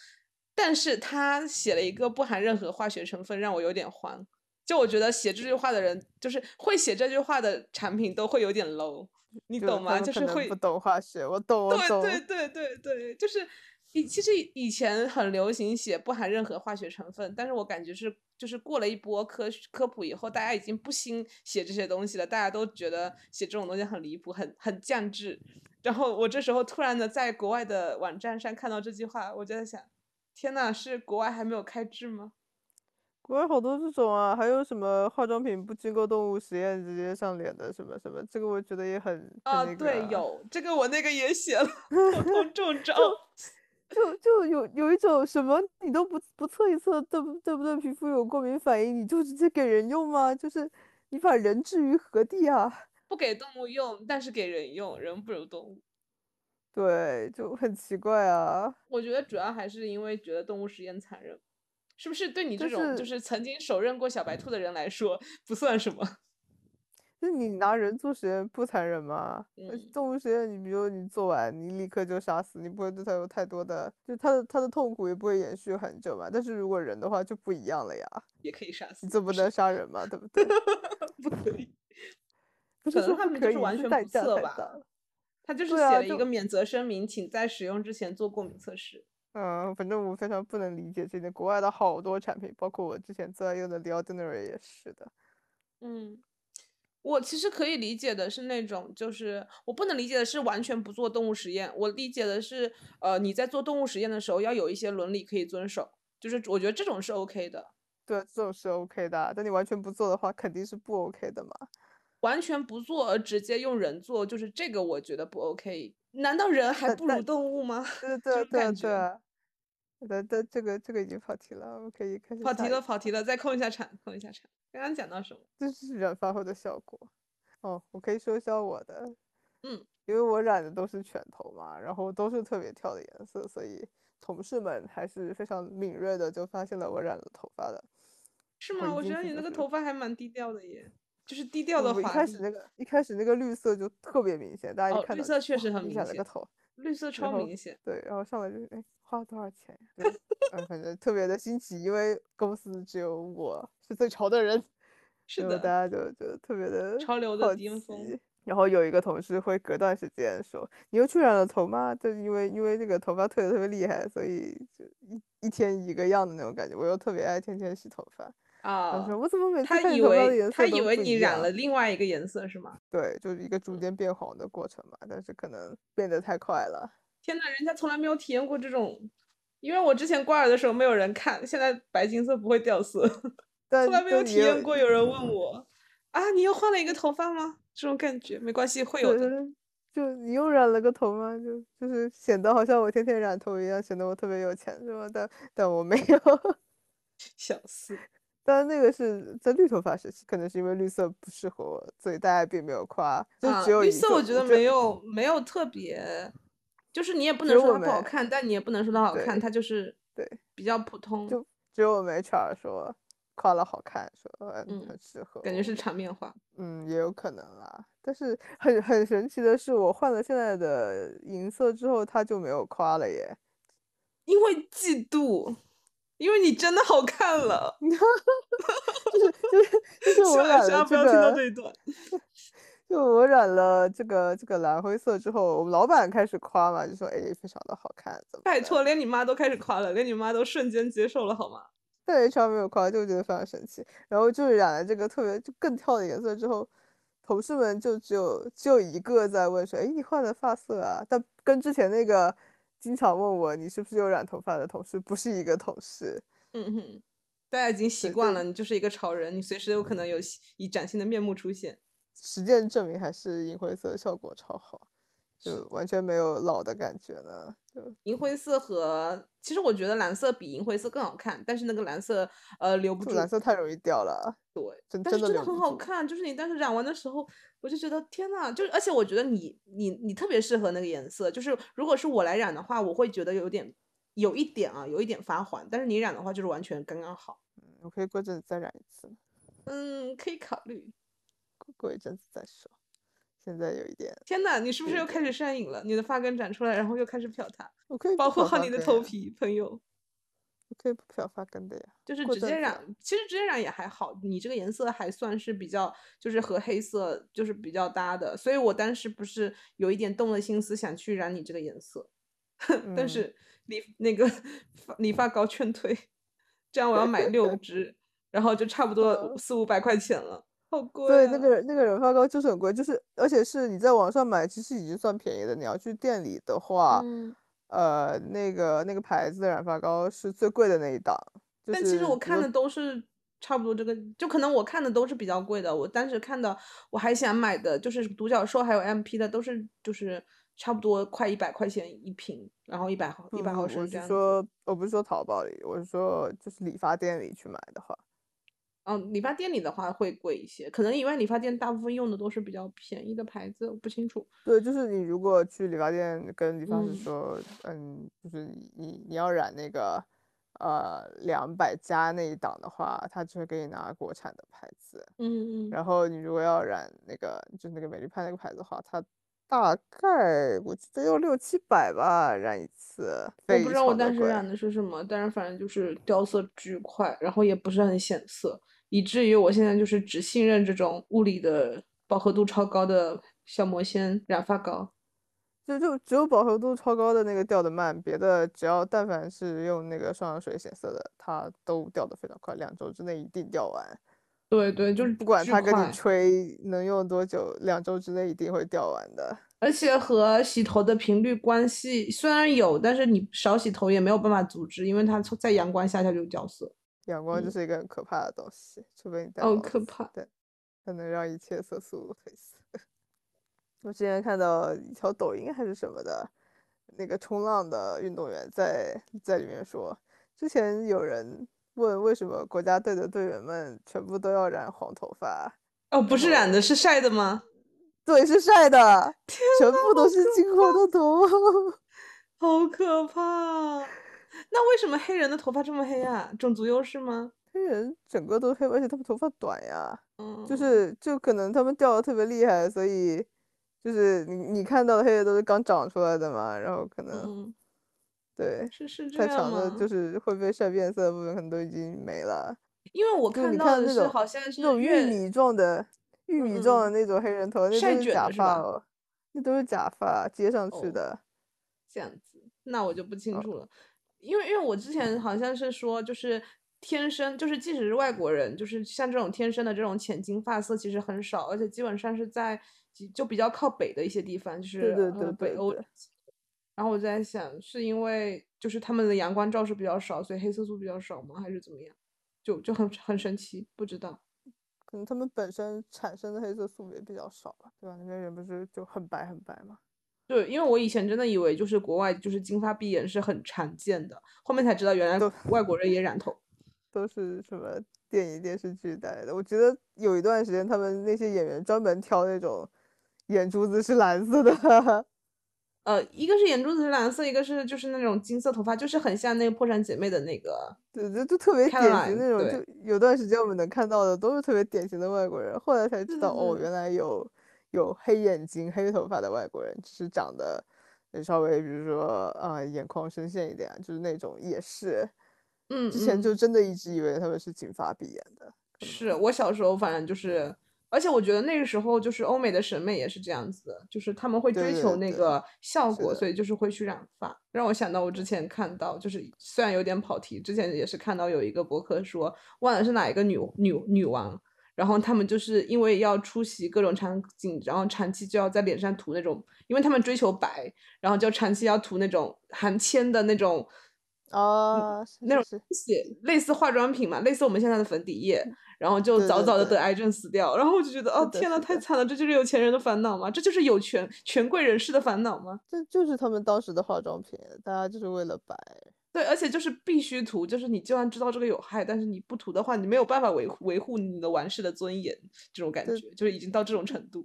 但是他写了一个不含任何化学成分，让我有点慌。就我觉得写这句话的人，就是会写这句话的产品都会有点 low。你懂吗？就是会不懂化学，我懂，我懂。对对对对对，就是以其实以前很流行写不含任何化学成分，但是我感觉是就是过了一波科科普以后，大家已经不兴写这些东西了，大家都觉得写这种东西很离谱，很很降智。然后我这时候突然的在国外的网站上看到这句话，我就在想，天呐，是国外还没有开智吗？国外好多这种啊，还有什么化妆品不经过动物实验直接上脸的什么什么，这个我觉得也很啊，对，有这个我那个也写了，中招，就就有有一种什么你都不不测一测对不对不对皮肤有过敏反应，你就直接给人用吗？就是你把人置于何地啊？不给动物用，但是给人用，人不如动物，对，就很奇怪啊。我觉得主要还是因为觉得动物实验残忍。是不是对你这种就是曾经手刃过小白兔的人来说不算什么？那你拿人做实验不残忍吗？动物实验，你比如你做完，你立刻就杀死，你不会对它有太多的，就它的它的痛苦也不会延续很久嘛。但是如果人的话就不一样了呀，也可以杀死，你这不能杀人嘛，对不对？不可以，不是说他们就是完全不测吧？他就是写了一个免责声明，请在使用之前做过敏测试。嗯，反正我非常不能理解这点。国外的好多产品，包括我之前最爱用的 l e o d i n a r y 也是的。嗯，我其实可以理解的是那种，就是我不能理解的是完全不做动物实验。我理解的是，呃，你在做动物实验的时候要有一些伦理可以遵守，就是我觉得这种是 OK 的。对，这种是 OK 的。但你完全不做的话，肯定是不 OK 的嘛。完全不做而直接用人做，就是这个我觉得不 OK。难道人还不如动物吗？对对对对。的的这个这个已经跑题了，我们可以开始跑题了，跑题了，再控一下场，控一下场。刚刚讲到什么？这是染发后的效果。哦，我可以说一下我的，嗯，因为我染的都是全头嘛，然后都是特别跳的颜色，所以同事们还是非常敏锐的就发现了我染了头发的。是吗？我觉得你那个头发还蛮低调的耶，就是低调的。一开始那个一开始那个绿色就特别明显，大家一看绿色确实很明显。了个头，绿色超明显。对，然后上来就是哎。花了多少钱？嗯，反正特别的新奇，因为公司只有我是最潮的人，是的，大家就就特别的潮流的巅峰。然后有一个同事会隔段时间说：“你又去染了头吗？”就因为因为那个头发退的特别厉害，所以就一一天一个样的那种感觉。我又特别爱天天洗头发啊。他说：“我怎么每次看你头发的颜色他以为你染了另外一个颜色是吗？对，就是一个逐渐变黄的过程嘛。但是可能变得太快了。天呐，人家从来没有体验过这种，因为我之前挂耳的时候没有人看，现在白金色不会掉色，从来没有体验过。有人问 我啊，你又换了一个头发吗？这种感觉没关系，会有的。就你又染了个头吗？就就是显得好像我天天染头一样，显得我特别有钱是吧？但但我没有，小 四。但那个是在绿头发时期，可能是因为绿色不适合我，所以大家并没有夸。就只有绿色，我觉得没有没有特别。就是你也不能说它不好看，但你也不能说它好看，它就是对比较普通。就只有我们 HR 说夸了好看，说嗯很适合，感觉是场面话。嗯，也有可能啦。但是很很神奇的是，我换了现在的银色之后，他就没有夸了耶。因为嫉妒，因为你真的好看了。就是就是就是 我染了这个。这一段。就我染了这个这个蓝灰色之后，我们老板开始夸嘛，就说哎非常的好看，怎么拜托，连你妈都开始夸了，连你妈都瞬间接受了，好吗？但 HR 没有夸，就觉得非常神奇。然后就是染了这个特别就更跳的颜色之后，同事们就只有只有一个在问说，哎，你换了发色啊？但跟之前那个经常问我你是不是有染头发的同事不是一个同事。嗯哼，大家已经习惯了，你就是一个潮人，你随时有可能有以崭新的面目出现。实践证明还是银灰色效果超好，是就完全没有老的感觉了。就银灰色和其实我觉得蓝色比银灰色更好看，但是那个蓝色呃留不住，蓝色太容易掉了，对，真但是真的很好看。就是你当时染完的时候，我就觉得天呐，就是而且我觉得你你你特别适合那个颜色。就是如果是我来染的话，我会觉得有点有一点啊，有一点发黄，但是你染的话就是完全刚刚好。嗯我可以过阵子再染一次，嗯，可以考虑。过过一阵子再说。现在有一点，天呐，你是不是又开始上瘾了？你的发根长出来，然后又开始漂它，我可以保护好你的头皮，朋友。我可以不漂发根的呀。就是直接染，其实直接染也还好，你这个颜色还算是比较，就是和黑色就是比较搭的，所以我当时不是有一点动了心思想去染你这个颜色，但嗯是理那个理发膏劝退，这样我要买六 支，然后就差不多嗯四五百块钱了，好贵、啊。对，那个那个染发膏就是很贵，就是而且是你在网上买，其实已经算便宜的。你要去店里的话，嗯，呃，那个那个牌子的染发膏是最贵的那一档。就但其实我看的都是差不多这个，就可能我看的都是比较贵的。我当时看的，我还想买的就是独角兽还有 MP 的，都是就是差不多快一百块钱一瓶，然后一百毫一百毫升这样子。说，我不是说淘宝里，我是说就是理发店里去买的话，嗯，理发店里的话会贵一些，可能因为理发店大部分用的都是比较便宜的牌子，我不清楚。对，就是你如果去理发店跟理发师嗯说，嗯，就是你你你要染那个呃两百加那一档的话，他就会给你拿国产的牌子。嗯嗯，然后你如果要染那个就是那个美丽派那个牌子的话，它大概我记得要六七百吧，染一次，我不知道我。当时染的是什么，但是反正就是掉色巨快，然后也不是很显色，以至于我现在就是只信任这种物理的饱和度超高的小魔仙染发膏。就就只有饱和度超高的那个掉的慢，别的只要但凡是用那个双氧水显色的，它都掉的非常快，两周之内一定掉完。对对，就是不管巨它跟你吹能用多久，两周之内一定会掉完的。而且和洗头的频率关系虽然有，但是你少洗头也没有办法阻止，因为它在阳光下它就掉色。阳光就嗯是一个很可怕的东西，除非你戴哦，帽子可怕！对，它能让一切色素褪色。我之前看到一条抖音还是什么的，那个冲浪的运动员在在里面说，之前有人问为什么国家队的队员们全部都要染黄头发，哦，不是染的，是晒的吗？对，是晒的，全部都是金黄的头。好可怕！那为什么黑人的头发这么黑啊？种族优势吗？黑人整个都黑，而且他们头发短呀。嗯，就是就可能他们掉的特别厉害，所以就是你你看到的黑人都是刚长出来的嘛，然后可能嗯，对是是这太样太？长的就是会被晒变色的部分可能都已经没了。因为我看到的那种是好像是那种玉米状的玉米状的嗯那种黑人头，那是假发哦，那都是假发接上去哦的。这样子，那我就不清哦楚了，因为因为我之前好像是说，就是天生就是即使是外国人，就是像这种天生的这种浅金发色其实很少，而且基本上是在就比较靠北的一些地方，就是对对呃对对北欧。然后我在想，是因为就是他们的阳光照射比较少，所以黑色素比较少吗？还是怎么样？就就很很神奇，不知道。可能他们本身产生的黑色素也比较少吧，对吧？那边人不是就很白很白吗？对，因为我以前真的以为就是国外就是金发碧眼是很常见的，后面才知道原来都外国人也染头。都是什么电影电视剧带来的。我觉得有一段时间，他们那些演员专门挑那种眼珠子是蓝色的。呃，一个是眼珠子是蓝色，一个是就是那种金色头发，就是很像那个破产姐妹的那个。对，就就特别典型那种，就有段时间我们能看到的都是特别典型的外国人，后来才知道哦，原来有有黑眼睛、黑头发的外国人，就是长得呃稍微比如说啊、眼眶深陷一点啊，就是那种也是。嗯，之前就嗯真的一直以为他们是金发碧眼的。是我小时候反正就是，而且我觉得那个时候就是欧美的审美也是这样子的，就是他们会追求那个效果，所以就是会去染发。让我想到我之前看到，就是虽然有点跑题，之前也是看到有一个博客说，忘了是哪一个女女女王，然后他们就是因为要出席各种场景，然后长期就要在脸上涂那种，因为他们追求白，然后就长期要涂那种含铅的那种。哦，那种写类似化妆品嘛，类似我们现在的粉底液，然后就早早的得癌症死掉，然后我就觉得，哦天呐，太惨了，这就是有钱人的烦恼吗？这就是有权权贵人士的烦恼吗？这就是他们当时的化妆品，大家就是为了白。对，而且就是必须涂，就是你就算知道这个有害，但是你不涂的话，你没有办法维维护你的完事的尊严，这种感觉就是已经到这种程度，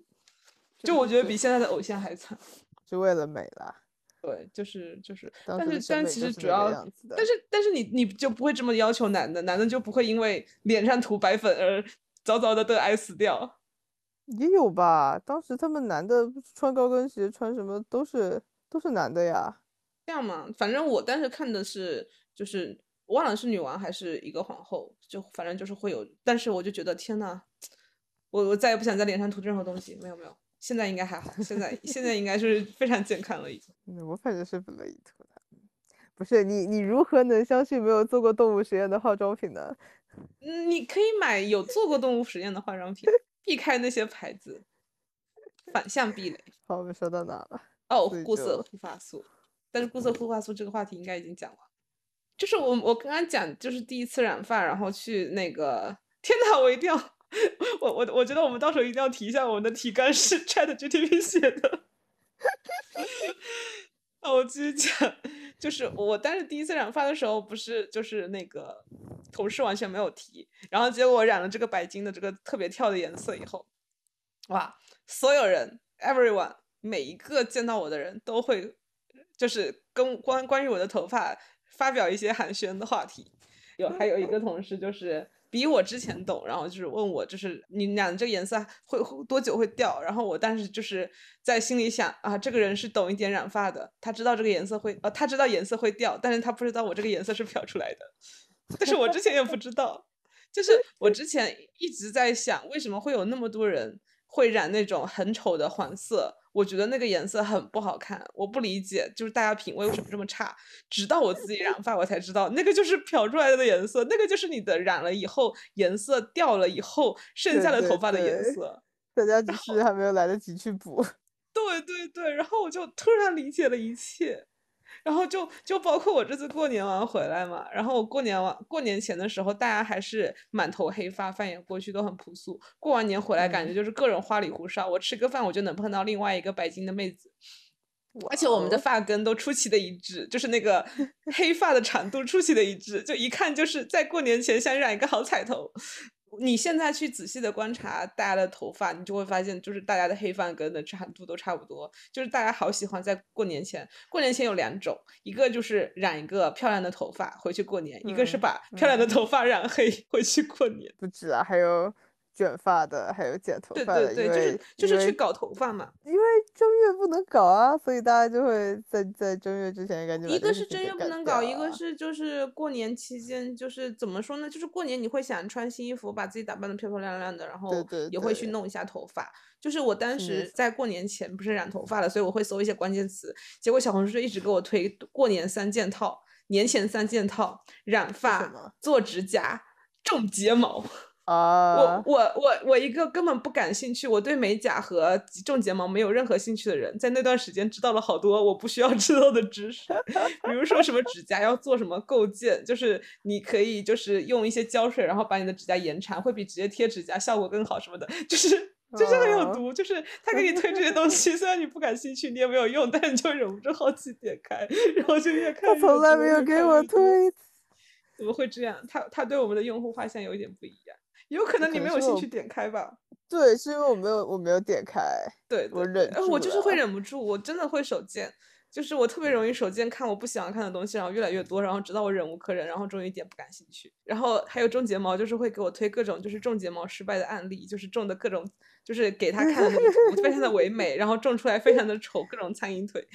就我觉得比现在的偶像还惨，就为了美啦。对，就是就是，但是但其实主要，但是但是你你就不会这么要求男的，男的就不会因为脸上涂白粉而早早的得癌死掉。也有吧，当时他们男的穿高跟鞋穿什么都是都是男的呀。这样嘛，反正我当时看的是就是忘了是女王还是一个皇后，就反正就是会有，但是我就觉得天呐，我我再也不想在脸上涂任何东西，没有没有。现在应该还好，现在现在应该是非常健康了已经。我反正是不乐意涂的。不是你，你如何能相信没有做过动物实验的化妆品呢？嗯，你可以买有做过动物实验的化妆品，避开那些牌子，反向避雷。好，我们说到哪了？哦，固色护发素。但是固色护发素这个话题应该已经讲了。就是我我刚刚讲，就是第一次染发，然后去那个，天哪，我一定要。我我我觉得我们到时候一定要提一下，我们的提纲是 Chat GTP 写的。啊，我继续讲，就是我当时第一次染发的时候，不是就是那个同事完全没有提，然后结果我染了这个白金的这个特别跳的颜色以后，哇，所有人 everyone 每一个见到我的人都会就是跟关关于我的头发发表一些寒暄的话题，有还有一个同事就是。比我之前懂，然后就是问我，就是你染这个颜色会多久会掉？然后我当时就是在心里想啊，这个人是懂一点染发的，他知道这个颜色会，呃，他知道颜色会掉，但是他不知道我这个颜色是漂出来的。但是我之前也不知道，就是我之前一直在想，为什么会有那么多人会染那种很丑的黄色？我觉得那个颜色很不好看，我不理解，就是大家品味为什么这么差。直到我自己染发，我才知道那个就是漂出来的颜色，那个就是你的染了以后颜色掉了以后剩下的头发的颜色。大家只是还没有来得及去补。对对对，然后我就突然理解了一切。然后就就包括我这次过年完回来嘛，然后我过年完过年前的时候，大家还是满头黑发，翻眼过去都很朴素。过完年回来，感觉就是各种花里胡哨。我吃个饭，我就能碰到另外一个白金的妹子，而且我们的发根都出奇的一致，就是那个 黑发的长度出奇的一致，就一看就是在过年前想染一个好彩头。你现在去仔细的观察大家的头发，你就会发现，就是大家的黑发根的长度都差不多。就是大家好喜欢在过年前，过年前有两种，一个就是染一个漂亮的头发回去过年，一个是把漂亮的头发染黑回去过年。不止啊，还有。卷发的，还有剪头发的，对对对，就是就是去搞头发嘛。因为正月不能搞啊，所以大家就会在在正月之前赶紧。一个是正月不能搞，一个是就是过年期间，就是怎么说呢？就是过年你会想穿新衣服，把自己打扮的漂漂亮亮的，然后也会去弄一下头发。就是我当时在过年前不是染头发了，所以我会搜一些关键词，结果小红书就一直给我推过年三件套，年前三件套：染发、做指甲、种睫毛。啊，我我我我一个根本不感兴趣，我对美甲和种睫毛没有任何兴趣的人，在那段时间知道了好多我不需要知道的知识，比如说什么指甲要做什么构建，就是你可以就是用一些胶水，然后把你的指甲延长，会比直接贴指甲效果更好什么的，就是就是很有毒，就是他给你推这些东西，虽然你不感兴趣，你也没有用，但你就忍不住好奇点开，然后就越看。他从来没有给我推，怎么会这样？他他对我们的用户画像有一点不一样。有可能你没有兴趣点开吧？对，是因为我没有我没有点开。对，我忍，我就是会忍不住，我真的会手贱。就是我特别容易手贱看我不喜欢看的东西，然后越来越多，然后直到我忍无可忍，然后终于一点不感兴趣。然后还有种睫毛，就是会给我推各种就是种睫毛失败的案例，就是种的各种就是给他看的那个图非常的唯美，然后种出来非常的丑，各种苍蝇腿。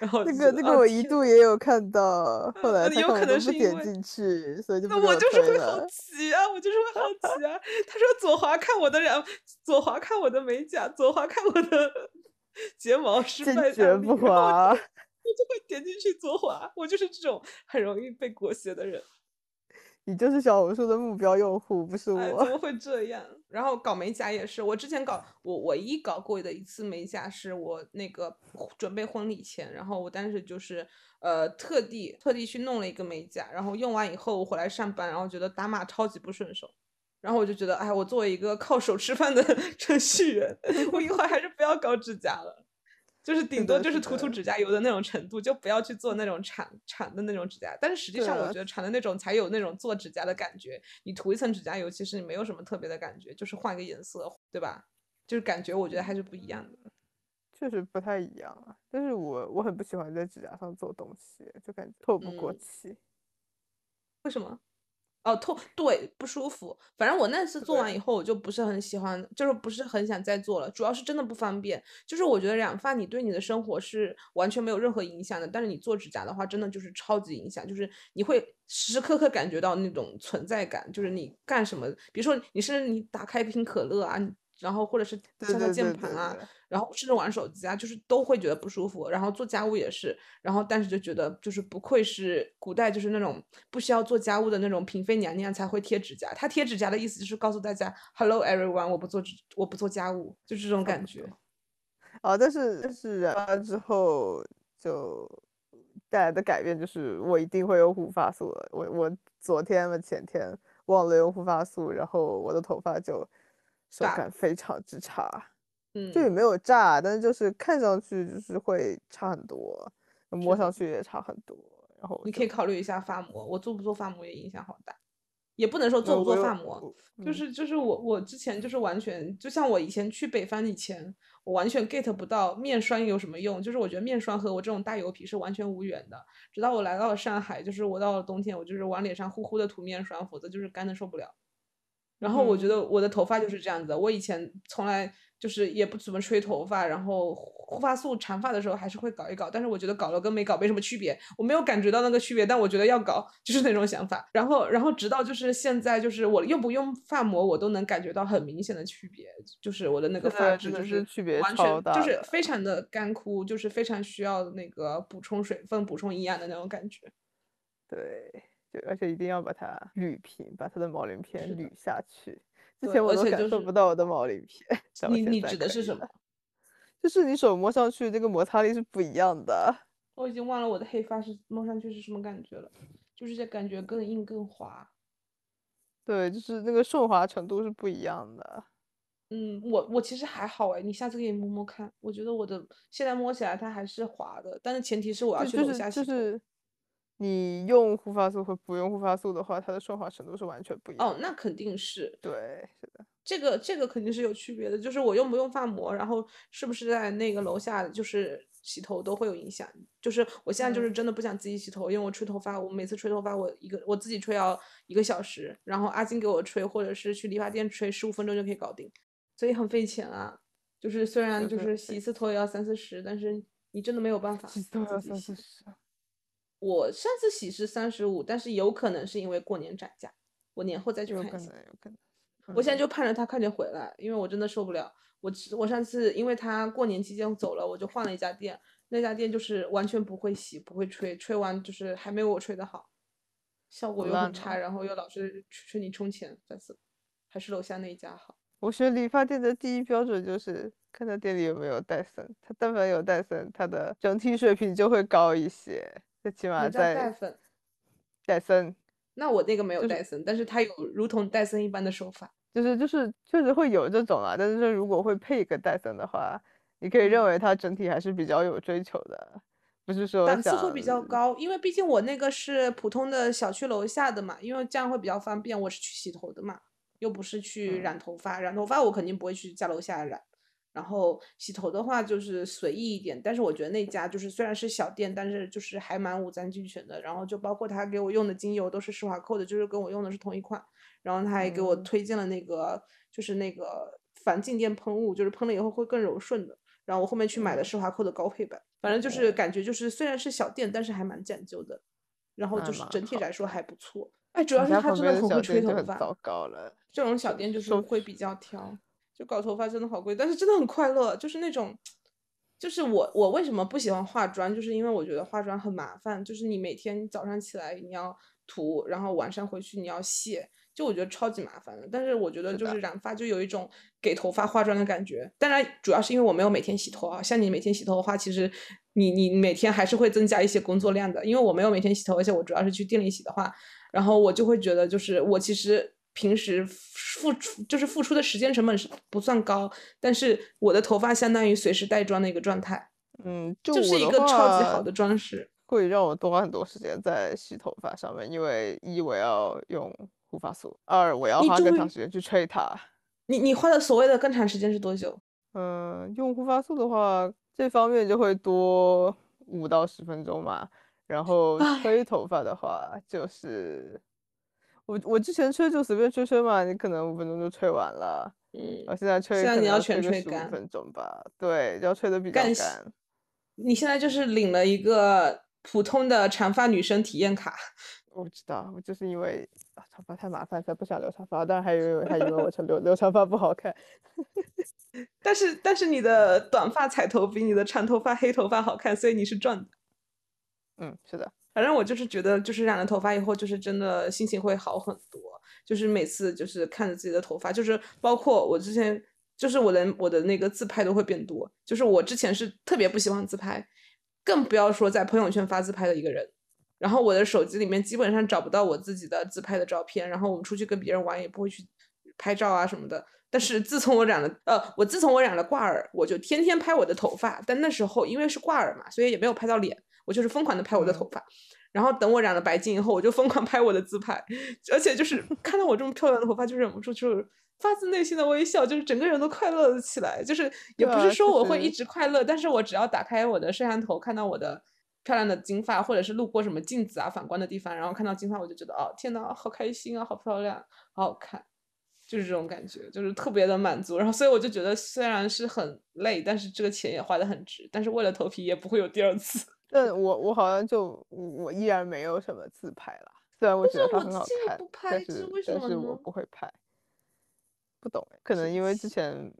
然后那个那个我一度也有看到，后来有可能是点进去，所以就那我就是会好奇啊，我就是会好奇啊。他说左滑看我的染，左滑看我的美甲，左滑看我的 睫毛失败，坚决不滑。我就会点进去左滑，我就是这种很容易被裹挟的人。你就是小红书的目标用户，不是我。怎么会这样？然后搞美甲也是，我之前搞我唯一搞过的一次美甲是我那个准备婚礼前，然后我当时就是呃特地特地去弄了一个美甲，然后用完以后我回来上班，然后觉得打码超级不顺手，然后我就觉得哎，我作为一个靠手吃饭的 程序员，我以后还是不要搞指甲了。就是顶多就是涂涂指甲油的那种程度，就不要去做那种铲铲的那种指甲。但是实际上，我觉得铲的那种才有那种做指甲的感觉。你涂一层指甲油，其实你没有什么特别的感觉，就是换个颜色，对吧？就是感觉我觉得还是不一样的。确实不太一样啊。但是我我很不喜欢在指甲上做东西，就感觉透不过气。为什么？哦，痛，对，不舒服。反正我那次做完以后，我就不是很喜欢，就是不是很想再做了。主要是真的不方便。就是我觉得染发你对你的生活是完全没有任何影响的，但是你做指甲的话，真的就是超级影响。就是你会时时刻刻感觉到那种存在感，就是你干什么，比如说你甚至你打开一瓶可乐啊。然后或者是敲敲键盘啊，然后甚至玩手机啊，就是都会觉得不舒服。然后做家务也是，然后但是就觉得就是不愧是古代就是那种不需要做家务的那种嫔妃娘娘才会贴指甲。她贴指甲的意思就是告诉大家，Hello everyone，我不做我不做家务，就是这种感觉。啊，但是但是染发之后就带来的改变就是我一定会有护发素了。我我昨天嘛前天忘了用护发素，然后我的头发就。手感非常之差，嗯，就也没有炸，但是就是看上去就是会差很多，摸上去也差很多。然后你可以考虑一下发膜，我做不做发膜也影响好大，也不能说做不做发膜，就是就是我我之前就是完全就像我以前去北方以前，我完全 get 不到面霜有什么用，就是我觉得面霜和我这种大油皮是完全无缘的。直到我来到了上海，就是我到了冬天，我就是往脸上呼呼的涂面霜，否则就是干的受不了。然后我觉得我的头发就是这样子，我以前从来就是也不怎么吹头发，然后护发素长发的时候还是会搞一搞，但是我觉得搞了跟没搞没什么区别，我没有感觉到那个区别，但我觉得要搞就是那种想法。然后，然后直到就是现在，就是我用不用发膜，我都能感觉到很明显的区别，就是我的那个发质就是区别完全就是非常的干枯，就是非常需要那个补充水分、补充营养的那种感觉。对。就而且一定要把它捋平，把它的毛鳞片捋下去。之前我都感受不到我的毛鳞 片。你你指的是什么？就是你手摸上去那个摩擦力是不一样的。我已经忘了我的黑发是摸上去是什么感觉了，就是感觉更硬更滑。对，就是那个顺滑程度是不一样的。嗯，我我其实还好哎，你下次可以摸摸看。我觉得我的现在摸起来它还是滑的，但是前提是我要去楼下洗头。你用护发素和不用护发素的话，它的顺滑程度是完全不一样。哦，那肯定是对，是的，这个这个肯定是有区别的。就是我用不用发膜，然后是不是在那个楼下就是洗头都会有影响。就是我现在就是真的不想自己洗头，因为我吹头发，我每次吹头发我一个我自己吹要一个小时，然后阿金给我吹，或者是去理发店吹，十五分钟就可以搞定，所以很费钱啊。就是虽然就是洗一次头也要三四十，但是你真的没有办法。洗头要三四十。我上次洗是三十五，但是有可能是因为过年涨价，我年后再去看一下。有可能，我现在就盼着他快点回来，因为我真的受不了。我我上次因为他过年期间走了，我就换了一家店，那家店就是完全不会洗，不会吹，吹完就是还没有我吹的好，效果又很差，然后又老是催你充钱，再次还是楼下那一家好。我学理发店的第一标准就是看他店里有没有戴森，他但凡有戴森，他的整体水平就会高一些。最起码在戴森，戴森，那我那个没有戴森，但是它有如同戴森一般的手法，就是就是确实会有这种啊，但是如果会配一个戴森的话，你可以认为它整体还是比较有追求的，不是说档次会比较高，因为毕竟我那个是普通的小区楼下的嘛，因为这样会比较方便，我是去洗头的嘛，又不是去染头发，染头发我肯定不会去家楼下染，然后洗头的话就是随意一点，但是我觉得那家就是虽然是小店，但是就是还蛮五脏俱全的。然后就包括他给我用的精油都是施华蔻的，就是跟我用的是同一款。然后他还给我推荐了那个就是那个防静电喷雾，就是喷了以后会更柔顺的。然后我后面去买的施华蔻的高配版，反正就是感觉就是虽然是小店，但是还蛮讲究的。然后就是整体来说还不错。哎，主要是他真的很会吹头发。糟糕了，这种小店就是会比较挑。就搞头发真的好贵，但是真的很快乐。就是那种，就是我我为什么不喜欢化妆，就是因为我觉得化妆很麻烦。就是你每天早上起来你要涂，然后晚上回去你要卸，就我觉得超级麻烦的。但是我觉得就是染发就有一种给头发化妆的感觉。当然，主要是因为我没有每天洗头啊。像你每天洗头的话，其实你你每天还是会增加一些工作量的。因为我没有每天洗头，而且我主要是去店里洗的话，然后我就会觉得就是我其实。平时付出就是付出的时间成本是不算高，但是我的头发相当于随时带妆的一个状态，嗯，就是一个超级好的装饰，会让我多花很多时间在洗头发上面，因为一我要用护发素，二我要花更长时间去吹它。你你花的所谓的更长时间是多久？嗯，用护发素的话，这方面就会多五到十分钟嘛，然后吹头发的话就是。我我之前吹就随便吹吹嘛，你可能五分钟就吹完了。嗯，我现在吹，现在你要全吹干，十五分钟吧。对，要吹的比较干。你现在就是领了一个普通的长发女生体验卡。我知道，我就是因为长发太麻烦才不想留长发，但是还以为还以为我留留长发不好看。但是但是你的短发彩头比你的长头发黑头发好看，所以你是赚的。嗯，是的。反正我就是觉得，就是染了头发以后，就是真的心情会好很多。就是每次就是看着自己的头发，就是包括我之前，就是我的我的那个自拍都会变多。就是我之前是特别不喜欢自拍，更不要说在朋友圈发自拍的一个人。然后我的手机里面基本上找不到我自己的自拍的照片。然后我们出去跟别人玩也不会去拍照啊什么的。但是自从我染了，呃，我自从我染了挂耳，我就天天拍我的头发。但那时候因为是挂耳嘛，所以也没有拍到脸。我就是疯狂的拍我的头发，然后等我染了白金以后，我就疯狂拍我的自拍，而且就是 看到我这么漂亮的头发，就忍不住就是发自内心的微笑，就是整个人都快乐了起来。就是也不是说我会一直快乐，但是我只要打开我的摄像头，看到我的漂亮的金发，或者是路过什么镜子啊反光的地方，然后看到金发，我就觉得哦天呐，好开心啊，好漂亮，好好看，就是这种感觉，就是特别的满足。然后所以我就觉得虽然是很累，但是这个钱也花的很值，但是为了头皮也不会有第二次。但我我好像就我依然没有什么自拍了，虽然我觉得它很好看，但是但是我不会拍，不懂可能因为之前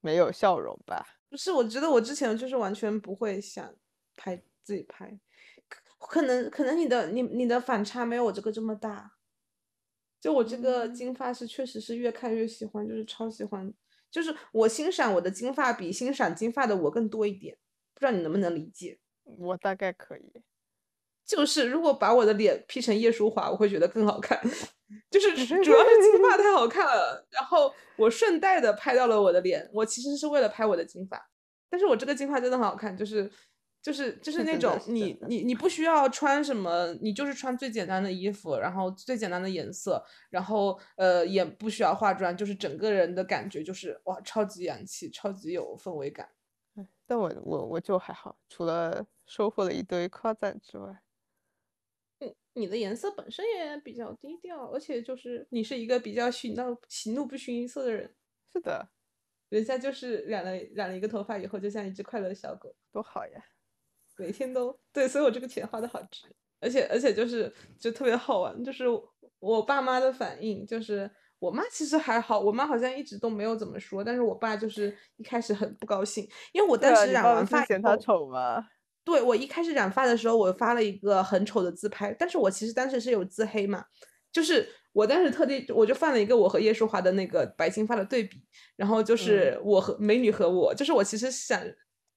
没有笑容吧。不是，我觉得我之前就是完全不会想拍自己拍，可能可能你的你你的反差没有我这个这么大，就我这个金发是确实是越看越喜欢，就是超喜欢，就是我欣赏我的金发比欣赏金发的我更多一点，不知道你能不能理解。我大概可以，就是如果把我的脸 P 成叶舒华，我会觉得更好看。就是 主要是金发太好看了，然后我顺带的拍到了我的脸。我其实是为了拍我的金发，但是我这个金发真的很好看，就是就是就是那种你你你不需要穿什么，你就是穿最简单的衣服，然后最简单的颜色，然后呃也不需要化妆，就是整个人的感觉就是哇超级洋气，超级有氛围感。但我我我就还好，除了。收获了一堆夸赞之外，嗯，你的颜色本身也比较低调，而且就是你是一个比较喜怒喜怒不形于色的人。是的，人家就是染了染了一个头发以后，就像一只快乐的小狗，多好呀！每天都对，所以我这个钱花的好值，而且而且就是就特别好玩，就是我爸妈的反应，就是我妈其实还好，我妈好像一直都没有怎么说，但是我爸就是一开始很不高兴，因为我当时染完发嫌他丑吗？对我一开始染发的时候，我发了一个很丑的自拍，但是我其实当时是有自黑嘛，就是我当时特地我就放了一个我和叶舒华的那个白金发的对比，然后就是我和美女和我，就是我其实想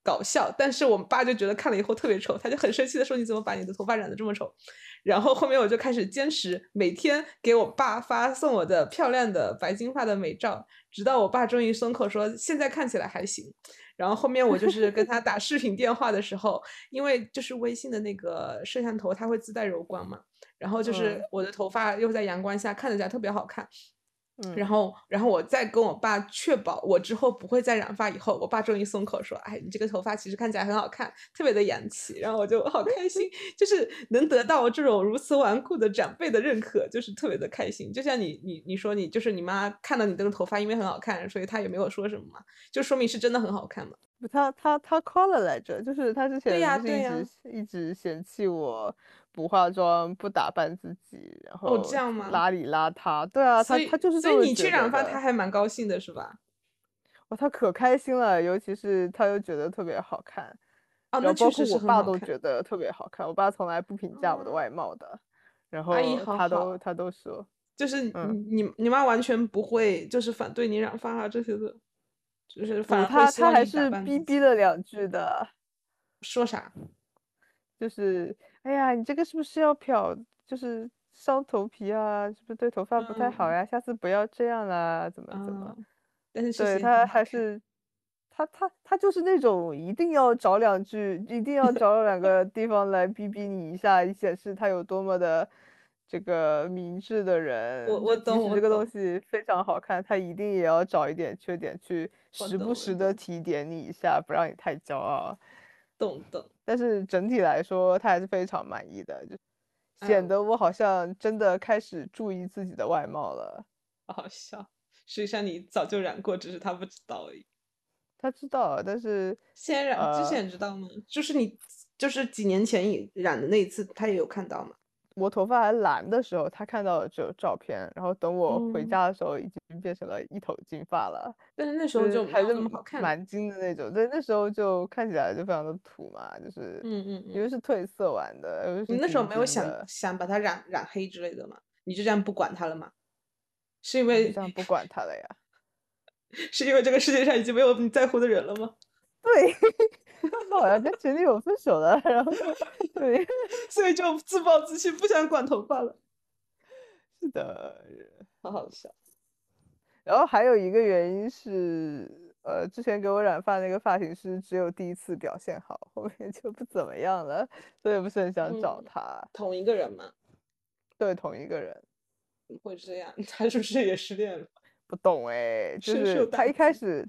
搞笑，但是我爸就觉得看了以后特别丑，他就很生气的说你怎么把你的头发染的这么丑，然后后面我就开始坚持每天给我爸发送我的漂亮的白金发的美照，直到我爸终于松口说现在看起来还行。然后后面我就是跟他打视频电话的时候，因为就是微信的那个摄像头它会自带柔光嘛，然后就是我的头发又在阳光下看起来特别好看，嗯，然后，然后我再跟我爸确保我之后不会再染发以后，我爸终于松口说：“哎，你这个头发其实看起来很好看，特别的洋气。”然后我就好 开心，就是能得到这种如此顽固的长辈的认可，就是特别的开心。就像你你你说你就是你妈看到你这个头发因为很好看，所以她也没有说什么嘛，就说明是真的很好看嘛。不，他他他 call 了来着，就是他之前对呀对呀直一直嫌弃我不化妆、不打扮自己，然后哦这样吗邋里邋遢。对啊，他他就是所以你去染发，他还蛮高兴的是吧？哇，他可开心了，尤其是他又觉得特别好看，哦，然后包括我爸。都觉得特别好看，我爸从来不评价我的哦外貌的，然后他都好他都说，就是你嗯你你妈完全不会就是反对你染发啊这些的，就是，反他他还是逼逼了两句的，说啥？就是哎呀，你这个是不是要漂，就是伤头皮啊，是不是对头发不太好嗯呀？下次不要这样啦，怎么怎么？啊，但是事对他情很好看还是他他他就是那种一定要找两句，一定要 找两个地方来逼逼你一下，以显示他有多么的这个明智的人。我我就即懂这个东懂西非常好看，他一定也要找一点缺点去我时不时的懂提点你一下，不让你太骄傲。懂懂，但是整体来说，他还是非常满意的，就显嗯得我好像真的开始注意自己的外貌了。好 好笑。实际上你早就染过，只是他不知道而已。他知道，但是现在染之呃前知道吗？就是你就是几年前也染的那一次，他也有看到吗？我头发还蓝的时候，他看到了这有照片，然后等我回嗯家的时候，已经变成了一头金发了，但是那时候就还是那么好看。蛮金的那种。对，那时候就看起来就非常的土嘛，就是嗯嗯嗯。因为是褪色完的，你那时候没有想想把它染染黑之类的吗？你就这样不管它了吗？是因为这样不管它了呀。是因为这个世界上已经没有你在乎的人了吗？对，他好像跟前女友分手了，然后对，所以就自暴自弃，不想管头发了。是的。好好笑。然后还有一个原因是，呃，之前给我染发那个发型师只有第一次表现好，后面就不怎么样了，所以不是很想找嗯他。同一个人吗？对，同一个人，会这样？他是不是也失恋了？不懂哎，就是他一开始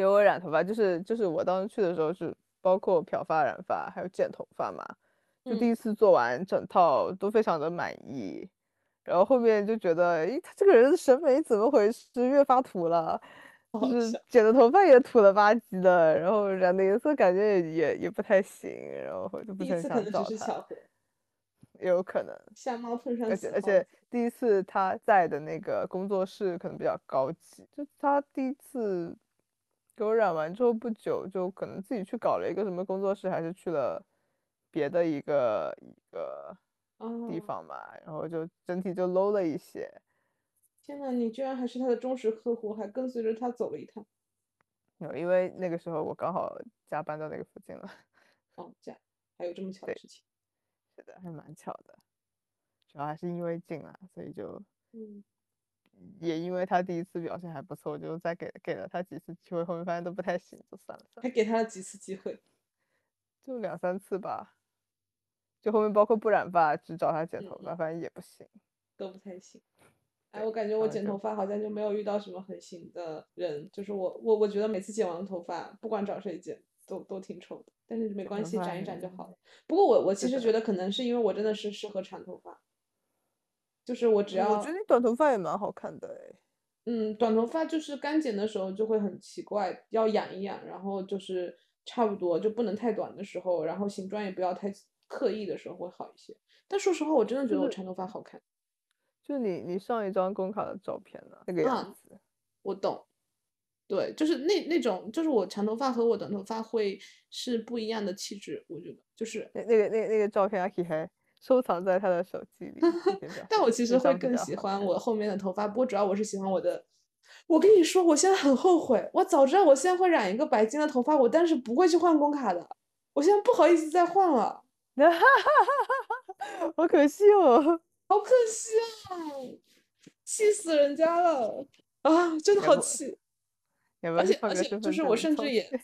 给我染头发，就是就是我当时去的时候是包括漂发、染发还有剪头发嘛，就第嗯一次做完整套都非常的满意，然后后面就觉得，诶，他这个人的审美怎么回事？越发土了。就是。剪的头发也土了吧唧的，然后染的颜色感觉也也也不太行，然后就不第是很一次可能想找他，也有可能。瞎猫碰上而且而且第一次他在的那个工作室可能比较高级，就他第一次给我染完之后不久，就可能自己去搞了一个什么工作室，还是去了别的一个一个地哦方嘛，然后就整体就 low 了一些。天呐，你居然还是他的忠实客户，还跟随着他走了一趟。有，因为那个时候我刚好加班到那个附近了，哦，这样还有这么巧的事情。是的，还蛮巧的。主要还是因为近啊，所以就嗯，也因为他第一次表现还不错，就再给给了他几次机会，后面发现都不太行，就算了还给他了几次机会。就两三次吧。就后面包括不染发，只找他剪嗯头发，反正也不行。都不太行。哎，我感觉我剪头发好像就没有遇到什么很行的人，就是我我我觉得每次剪完头发，不管找谁剪，都都挺丑的，但是没关系，染一染就好了。不过我我其实觉得可能是因为我真的是适合长头发，就是我只要嗯我觉得你短头发也蛮好看的哎。嗯，短头发就是干剪的时候就会很奇怪，要养一养，然后就是差不多就不能太短的时候，然后形状也不要太刻意的时候会好一些。但说实话，我真的觉得我长头发好看。就你你上一张公卡的照片呢，那个样啊子。我懂，对，就是那那种，就是我长头发和我短头发会是不一样的气质，我觉得就是，那那个那那个照片，阿 K 还收藏在他的手机里。但我其实会更喜欢我后面的头发，不过主要我是喜欢我的。我跟你说，我现在很后悔，我早知道我现在会染一个白金的头发，我当时不会去换工卡的，我现在不好意思再换了，好可惜哦。好可惜啊，气死人家了啊，真的好气。要不要而且而且就是我甚至也气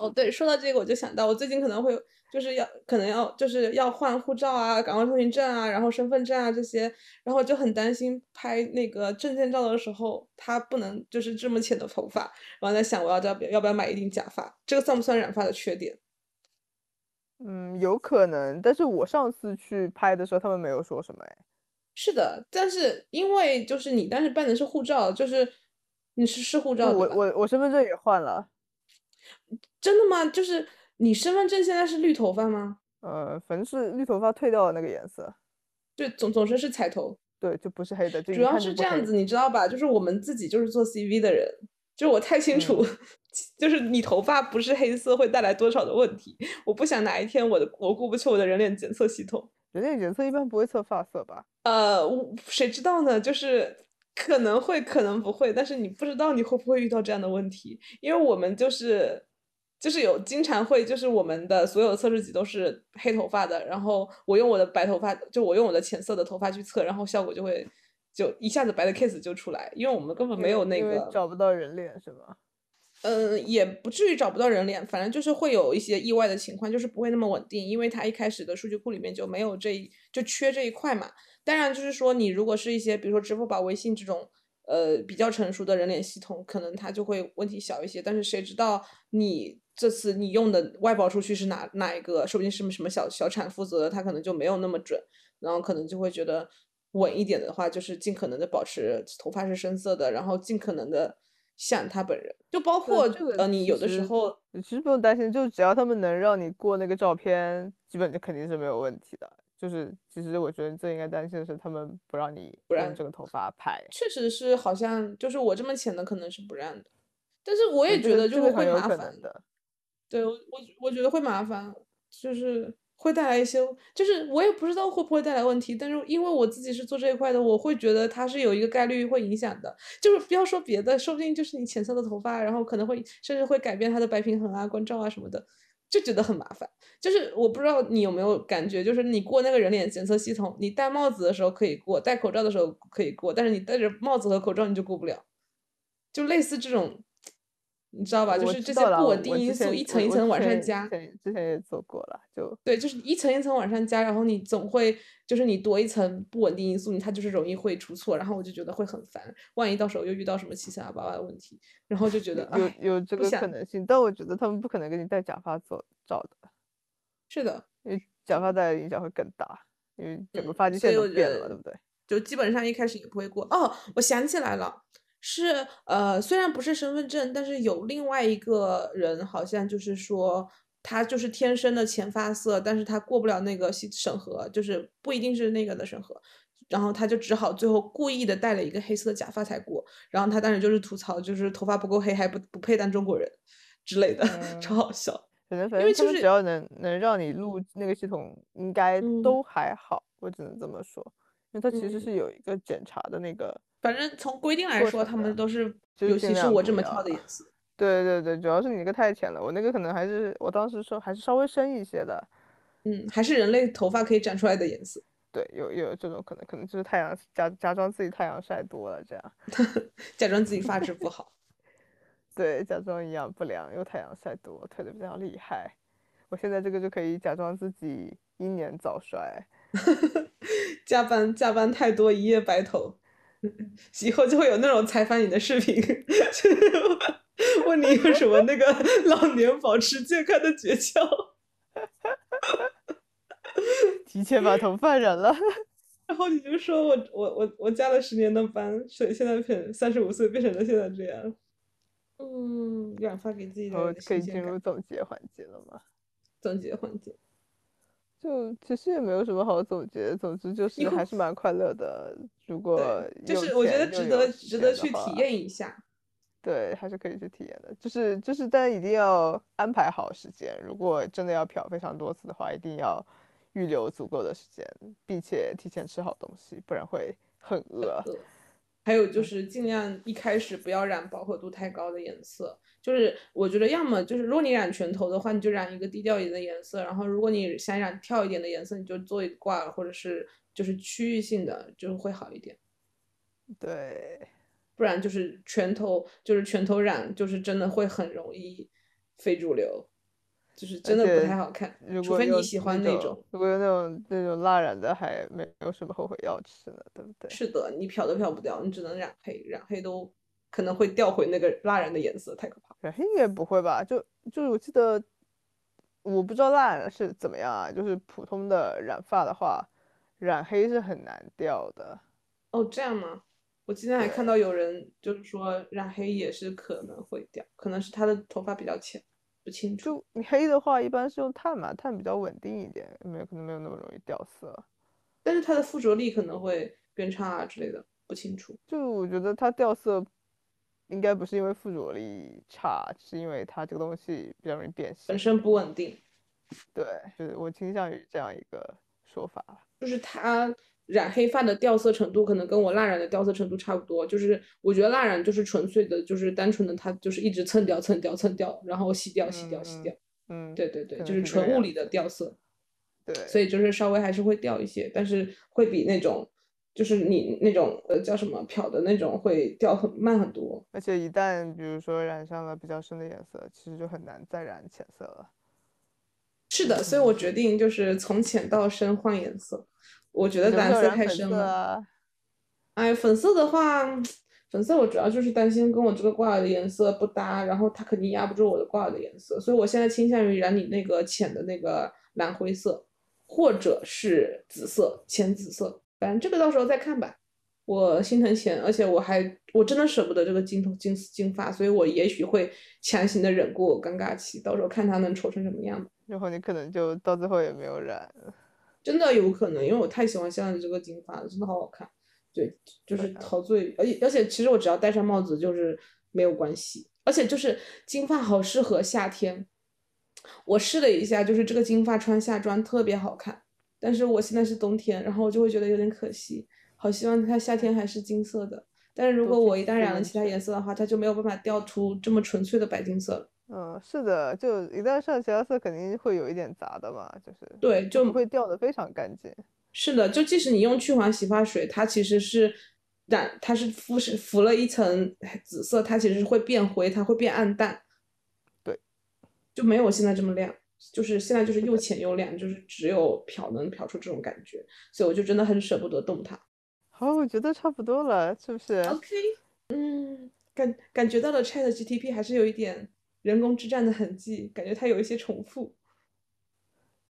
哦，对，说到这个我就想到，我最近可能会就是要可能要就是要换护照啊、港澳通行证啊，然后身份证啊这些，然后就很担心拍那个证件照的时候，他不能就是这么浅的头发，然后在想我要要不要要不要买一顶假发，这个算不算染发的缺点？嗯，有可能，但是我上次去拍的时候，他们没有说什么，哎，是的，但是因为就是你当时办的是护照，就是你是是护照，我我我身份证也换了。真的吗？就是你身份证现在是绿头发吗？呃，反正是绿头发褪掉的那个颜色。对，总总之是彩头。对，就不是黑的。主要是这样子，你知道吧？就是我们自己就是做 CV 的人，就是我太清楚，就是你头发不是黑色会带来多少的问题。我不想哪一天我的我过不去我的人脸检测系统。人脸检测一般不会测发色吧？呃，谁知道呢？就是可能会，可能不会，但是你不知道你会不会遇到这样的问题，因为我们就是。就是有经常会，就是我们的所有测试集都是黑头发的，然后我用我的白头发，就我用我的浅色的头发去测，然后效果就会就一下子白的 case 就出来，因为我们根本没有那个找不到人脸是吧？嗯，也不至于找不到人脸，反正就是会有一些意外的情况，就是不会那么稳定，因为它一开始的数据库里面就没有这就缺这一块嘛。当然就是说你如果是一些比如说支付宝、微信这种。呃，比较成熟的人脸系统，可能它就会问题小一些。但是谁知道你这次你用的外包出去是哪哪一个？说不定是什么小小产负责的，他可能就没有那么准。然后可能就会觉得稳一点的话，就是尽可能的保持头发是深色的，然后尽可能的像他本人。就包括呃，你有的时候你其实不用担心，就只要他们能让你过那个照片，基本就肯定是没有问题的。就是，其实我觉得最应该担心的是他们不让你不让这个头发拍。确实是，好像就是我这么浅的可能是不让的，但是我也觉得就是会麻烦的。对我我我觉得会麻烦，就是会带来一些，就是我也不知道会不会带来问题，但是因为我自己是做这一块的，我会觉得它是有一个概率会影响的。就是不要说别的，说不定就是你浅色的头发，然后可能会甚至会改变它的白平衡啊、光照啊什么的。就觉得很麻烦，就是我不知道你有没有感觉，就是你过那个人脸检测系统，你戴帽子的时候可以过，戴口罩的时候可以过，但是你戴着帽子和口罩你就过不了，就类似这种，你知道吧？就是这些不稳定因素一层一层往上加。之前也做过了，就对，就是一层一层往上加，然后你总会就是你多一层不稳定因素，它就是容易会出错，然后我就觉得会很烦，万一到时候又遇到什么七七八八的问题。然后就觉得有有这个可能性，但我觉得他们不可能给你戴假发做照的。是的，因为假发戴的影响会更大，因为整个发际线都变了，对不对？就基本上一开始也不会过。哦，我想起来了，是呃，虽然不是身份证，但是有另外一个人，好像就是说他就是天生的浅发色，但是他过不了那个审审核，就是不一定是那个的审核。然后他就只好最后故意的戴了一个黑色的假发才过。然后他当时就是吐槽，就是头发不够黑还不不配当中国人之类的，超好笑。反正反正就是只要能能让你录那个系统，应该都还好。我只能这么说，因为它其实是有一个检查的那个。反正从规定来说，他们都是，尤其是我这么挑的颜色。对对对，主要是你那个太浅了，我那个可能还是我当时说还是稍微深一些的。嗯，还是人类头发可以长出来的颜色。对，有有这种可能，可能就是太阳假假装自己太阳晒多了这样，假装自己发质不好，对，假装营养不良又太阳晒多，退的比较厉害。我现在这个就可以假装自己英年早衰，加班加班太多一夜白头，以后就会有那种采访你的视频，问你有什么那个 老年保持健康的诀窍。提前把头发染了，然后你就说我我我我加了十年的班，所以现在变三十五岁变成了现在这样。嗯，染发给自己的可以进入总结环节了吗？总结环节，就其实也没有什么好总结，总之就是还是蛮快乐的。如果就是我觉得值得值得去体验一下，对，还是可以去体验的。就是就是，但一定要安排好时间。如果真的要漂非常多次的话，一定要。预留足够的时间，并且提前吃好东西，不然会很饿。还有就是尽量一开始不要染饱和度太高的颜色。就是我觉得要么就是如果你染全头的话，你就染一个低调一点的颜色。然后如果你想染跳一点的颜色，你就做一挂或者是就是区域性的，就会好一点。对，不然就是全头就是全头染，就是真的会很容易非主流，就是真的不太好看。除非你喜欢那种，如果有那种那种蜡染的，还没有什么后悔药吃呢，对不对？是的，你漂都漂不掉，你只能染黑，染黑都可能会掉回那个蜡染的颜色，太可怕。染黑应该不会吧？就就是我记得，我不知道蜡染是怎么样啊，就是普通的染发的话，染黑是很难掉的。哦，这样吗？我今天还看到有人就是说染黑也是可能会掉，可能是他的头发比较浅，不清楚。就你黑的话，一般是用碳嘛，碳比较稳定一点，没有可能没有那么容易掉色。但是它的附着力可能会变差啊之类的，不清楚。就我觉得它掉色应该不是因为附着力差，是因为它这个东西比较容易变形，本身不稳定。对，就是我倾向于这样一个说法，就是它。染黑发的掉色程度可能跟我蜡染的掉色程度差不多，就是我觉得蜡染就是纯粹的，就是单纯的它就是一直蹭掉蹭掉蹭掉，然后洗掉洗掉洗掉，嗯，对对对，就是纯物理的掉色，对，所以就是稍微还是会掉一些，但是会比那种就是你那种呃叫什么漂的那种会掉很慢很多，而且一旦比如说染上了比较深的颜色，其实就很难再染浅色了。是的，所以我决定就是从浅到深换颜色。我觉得蓝色太深了。哎，粉色的话，粉色我主要就是担心跟我这个挂耳的颜色不搭，然后它肯定压不住我的挂耳的颜色，所以我现在倾向于染你那个浅的那个蓝灰色，或者是紫色，浅紫色。反正这个到时候再看吧。我心疼钱，而且我还我真的舍不得这个金头金丝金发，所以我也许会强行的忍过尴尬期，到时候看它能丑成什么样。然后你可能就到最后也没有染。真的有可能，因为我太喜欢现在的这个金发了，真的好好看。对，就是陶醉，而且而且，其实我只要戴上帽子就是没有关系。而且就是金发好适合夏天，我试了一下，就是这个金发穿夏装特别好看。但是我现在是冬天，然后我就会觉得有点可惜，好希望它夏天还是金色的。但是如果我一旦染了其他颜色的话，它就没有办法调出这么纯粹的白金色了。嗯，是的，就一旦上其他色，肯定会有一点杂的嘛，就是对，就不会掉的非常干净。是的，就即使你用去黄洗发水，它其实是染，它是敷是浮了一层紫色，它其实会变灰，它会变暗淡。对，就没有现在这么亮，就是现在就是又浅又亮，就是只有漂能漂出这种感觉，所以我就真的很舍不得动它。好，我觉得差不多了，是不是？OK，嗯，感感觉到了 Chat GTP 还是有一点。人工之战的痕迹，感觉它有一些重复。